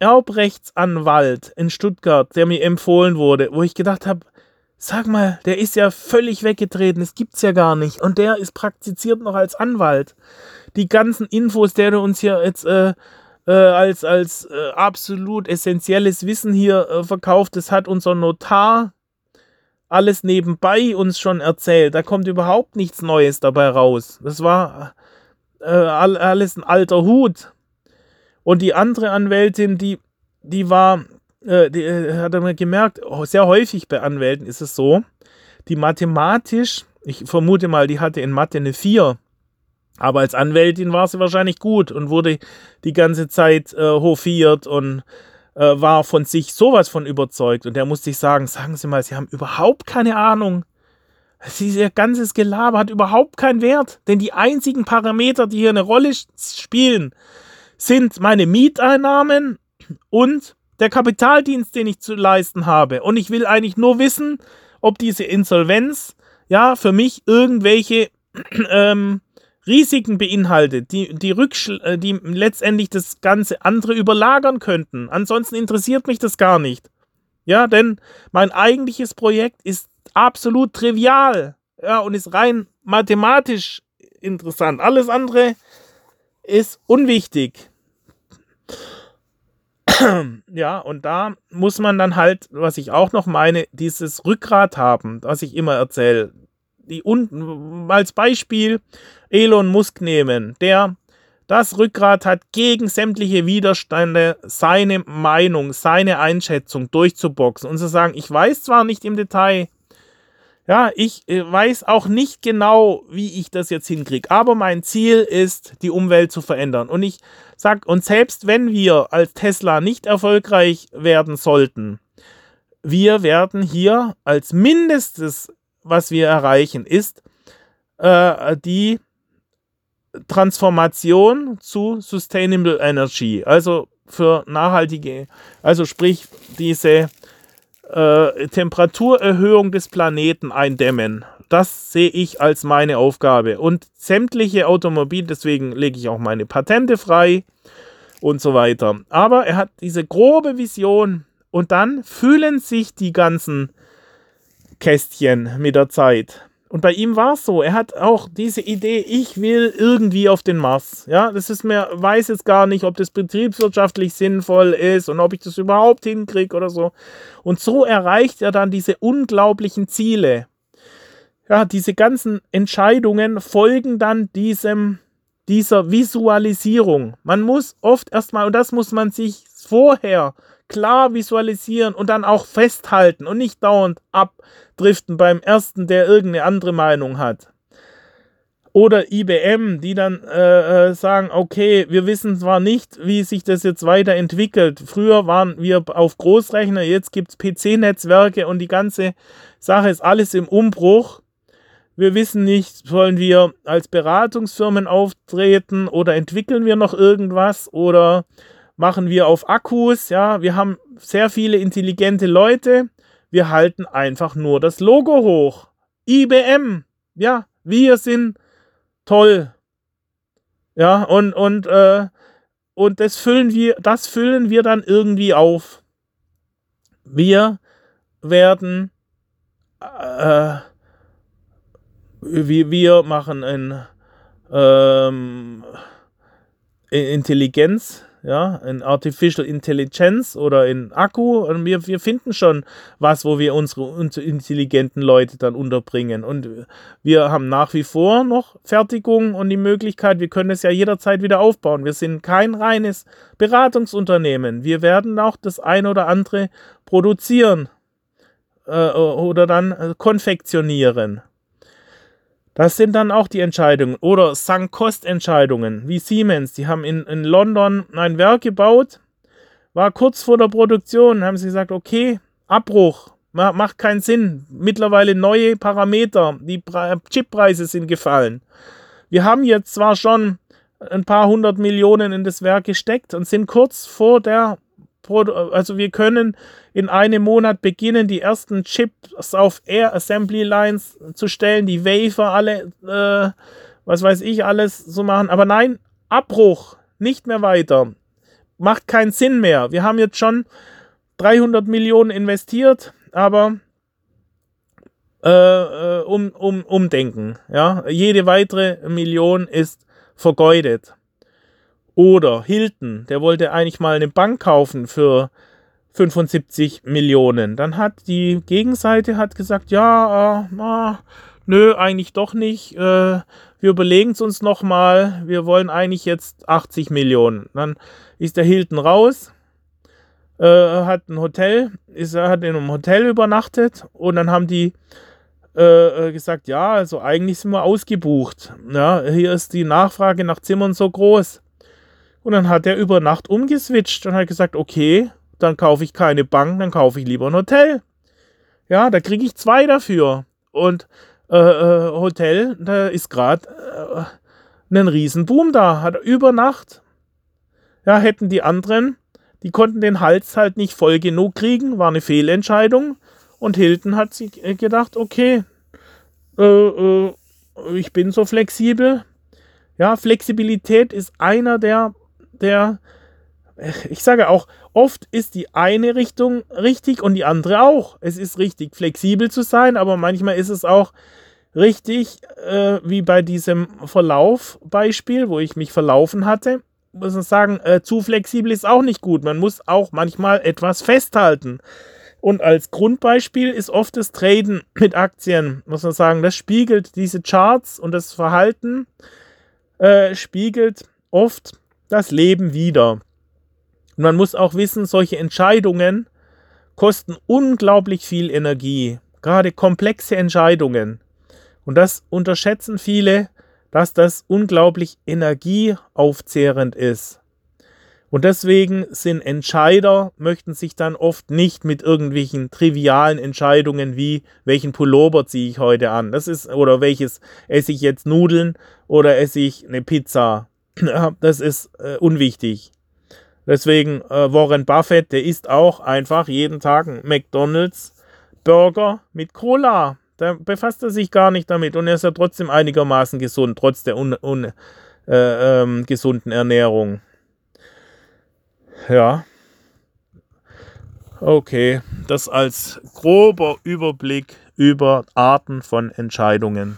Erbrechtsanwalt in Stuttgart, der mir empfohlen wurde, wo ich gedacht habe, sag mal, der ist ja völlig weggetreten, das gibt's ja gar nicht. Und der ist praktiziert noch als Anwalt. Die ganzen Infos, der du uns hier jetzt äh, äh, als, als äh, absolut essentielles Wissen hier äh, verkauft, das hat unser Notar alles nebenbei uns schon erzählt. Da kommt überhaupt nichts Neues dabei raus. Das war äh, alles ein alter Hut. Und die andere Anwältin, die, die war, äh, die äh, hat man gemerkt, oh, sehr häufig bei Anwälten ist es so, die mathematisch, ich vermute mal, die hatte in Mathe eine 4. Aber als Anwältin war sie wahrscheinlich gut und wurde die ganze Zeit äh, hofiert und äh, war von sich sowas von überzeugt. Und der musste ich sagen, sagen Sie mal, Sie haben überhaupt keine Ahnung. Ihr ganzes Gelaber hat überhaupt keinen Wert. Denn die einzigen Parameter, die hier eine Rolle spielen, sind meine Mieteinnahmen und der Kapitaldienst, den ich zu leisten habe. Und ich will eigentlich nur wissen, ob diese Insolvenz ja für mich irgendwelche ähm, Risiken beinhaltet, die, die, äh, die letztendlich das ganze andere überlagern könnten. Ansonsten interessiert mich das gar nicht. Ja, denn mein eigentliches Projekt ist absolut trivial. Ja, und ist rein mathematisch interessant. Alles andere ist unwichtig. Ja, und da muss man dann halt, was ich auch noch meine, dieses Rückgrat haben, was ich immer erzähle. Die unten als Beispiel Elon Musk nehmen, der das Rückgrat hat, gegen sämtliche Widerstände seine Meinung, seine Einschätzung durchzuboxen und zu sagen, ich weiß zwar nicht im Detail, ja, ich äh, weiß auch nicht genau, wie ich das jetzt hinkriege, aber mein Ziel ist, die Umwelt zu verändern. Und ich sage, und selbst wenn wir als Tesla nicht erfolgreich werden sollten, wir werden hier als Mindestes, was wir erreichen, ist äh, die Transformation zu Sustainable Energy, also für nachhaltige, also sprich diese äh, Temperaturerhöhung des Planeten eindämmen. Das sehe ich als meine Aufgabe. Und sämtliche Automobil, deswegen lege ich auch meine Patente frei und so weiter. Aber er hat diese grobe Vision und dann fühlen sich die ganzen Kästchen mit der Zeit. Und bei ihm war es so, er hat auch diese Idee, ich will irgendwie auf den Mars. Ja, das ist mir, weiß jetzt gar nicht, ob das betriebswirtschaftlich sinnvoll ist und ob ich das überhaupt hinkriege oder so. Und so erreicht er dann diese unglaublichen Ziele. Ja, diese ganzen Entscheidungen folgen dann diesem, dieser Visualisierung. Man muss oft erstmal, und das muss man sich vorher klar visualisieren und dann auch festhalten und nicht dauernd abdriften beim ersten, der irgendeine andere Meinung hat. Oder IBM, die dann äh, äh, sagen, okay, wir wissen zwar nicht, wie sich das jetzt weiterentwickelt. Früher waren wir auf Großrechner, jetzt gibt es PC-Netzwerke und die ganze Sache ist alles im Umbruch. Wir wissen nicht, sollen wir als Beratungsfirmen auftreten oder entwickeln wir noch irgendwas oder machen wir auf Akkus. Ja, wir haben sehr viele intelligente Leute. Wir halten einfach nur das Logo hoch. IBM. Ja, wir sind toll. Ja, und, und, äh, und das füllen wir, das füllen wir dann irgendwie auf. Wir werden, äh, wir, wir machen ein, ähm, Intelligenz, ja, in Artificial Intelligence oder in Akku. Und wir, wir finden schon was, wo wir unsere, unsere intelligenten Leute dann unterbringen. Und wir haben nach wie vor noch Fertigung und die Möglichkeit, wir können es ja jederzeit wieder aufbauen. Wir sind kein reines Beratungsunternehmen. Wir werden auch das ein oder andere produzieren äh, oder dann äh, konfektionieren. Das sind dann auch die Entscheidungen. Oder Sunk-Cost-Entscheidungen, wie Siemens. Die haben in, in London ein Werk gebaut, war kurz vor der Produktion, haben sie gesagt, okay, Abbruch, macht keinen Sinn. Mittlerweile neue Parameter, die Chippreise sind gefallen. Wir haben jetzt zwar schon ein paar hundert Millionen in das Werk gesteckt und sind kurz vor der also wir können in einem Monat beginnen, die ersten Chips auf Air Assembly Lines zu stellen, die Wafer alle, äh, was weiß ich, alles zu machen. Aber nein, Abbruch, nicht mehr weiter. Macht keinen Sinn mehr. Wir haben jetzt schon 300 Millionen investiert, aber äh, äh, um, um, umdenken. Ja? Jede weitere Million ist vergeudet. Oder Hilton, der wollte eigentlich mal eine Bank kaufen für 75 Millionen. Dann hat die Gegenseite hat gesagt, ja, äh, äh, nö, eigentlich doch nicht. Äh, wir überlegen es uns nochmal. Wir wollen eigentlich jetzt 80 Millionen. Dann ist der Hilton raus, äh, hat ein Hotel, ist, hat in einem Hotel übernachtet und dann haben die gesagt, ja, also eigentlich sind wir ausgebucht. Ja, hier ist die Nachfrage nach Zimmern so groß. Und dann hat er über Nacht umgeswitcht und hat gesagt, okay, dann kaufe ich keine Bank, dann kaufe ich lieber ein Hotel. Ja, da kriege ich zwei dafür. Und äh, äh, Hotel, da ist gerade äh, ein Riesenboom da, hat er über Nacht. Ja, hätten die anderen, die konnten den Hals halt nicht voll genug kriegen, war eine Fehlentscheidung. Und Hilton hat sich gedacht, okay, äh, äh, ich bin so flexibel. Ja, Flexibilität ist einer der der, ich sage auch, oft ist die eine Richtung richtig und die andere auch. Es ist richtig, flexibel zu sein, aber manchmal ist es auch richtig, äh, wie bei diesem Verlauf-Beispiel, wo ich mich verlaufen hatte, muss man sagen, äh, zu flexibel ist auch nicht gut. Man muss auch manchmal etwas festhalten. Und als Grundbeispiel ist oft das Traden mit Aktien, muss man sagen, das spiegelt diese Charts und das Verhalten, äh, spiegelt oft das Leben wieder. Und man muss auch wissen, solche Entscheidungen kosten unglaublich viel Energie, gerade komplexe Entscheidungen. Und das unterschätzen viele, dass das unglaublich energieaufzehrend ist. Und deswegen sind Entscheider, möchten sich dann oft nicht mit irgendwelchen trivialen Entscheidungen wie, welchen Pullover ziehe ich heute an, das ist, oder welches esse ich jetzt Nudeln oder esse ich eine Pizza das ist äh, unwichtig. Deswegen äh, Warren Buffett, der isst auch einfach jeden Tag einen McDonald's Burger mit Cola. Da befasst er sich gar nicht damit und er ist ja trotzdem einigermaßen gesund, trotz der un, un, äh, ähm, gesunden Ernährung. Ja. Okay, das als grober Überblick über Arten von Entscheidungen.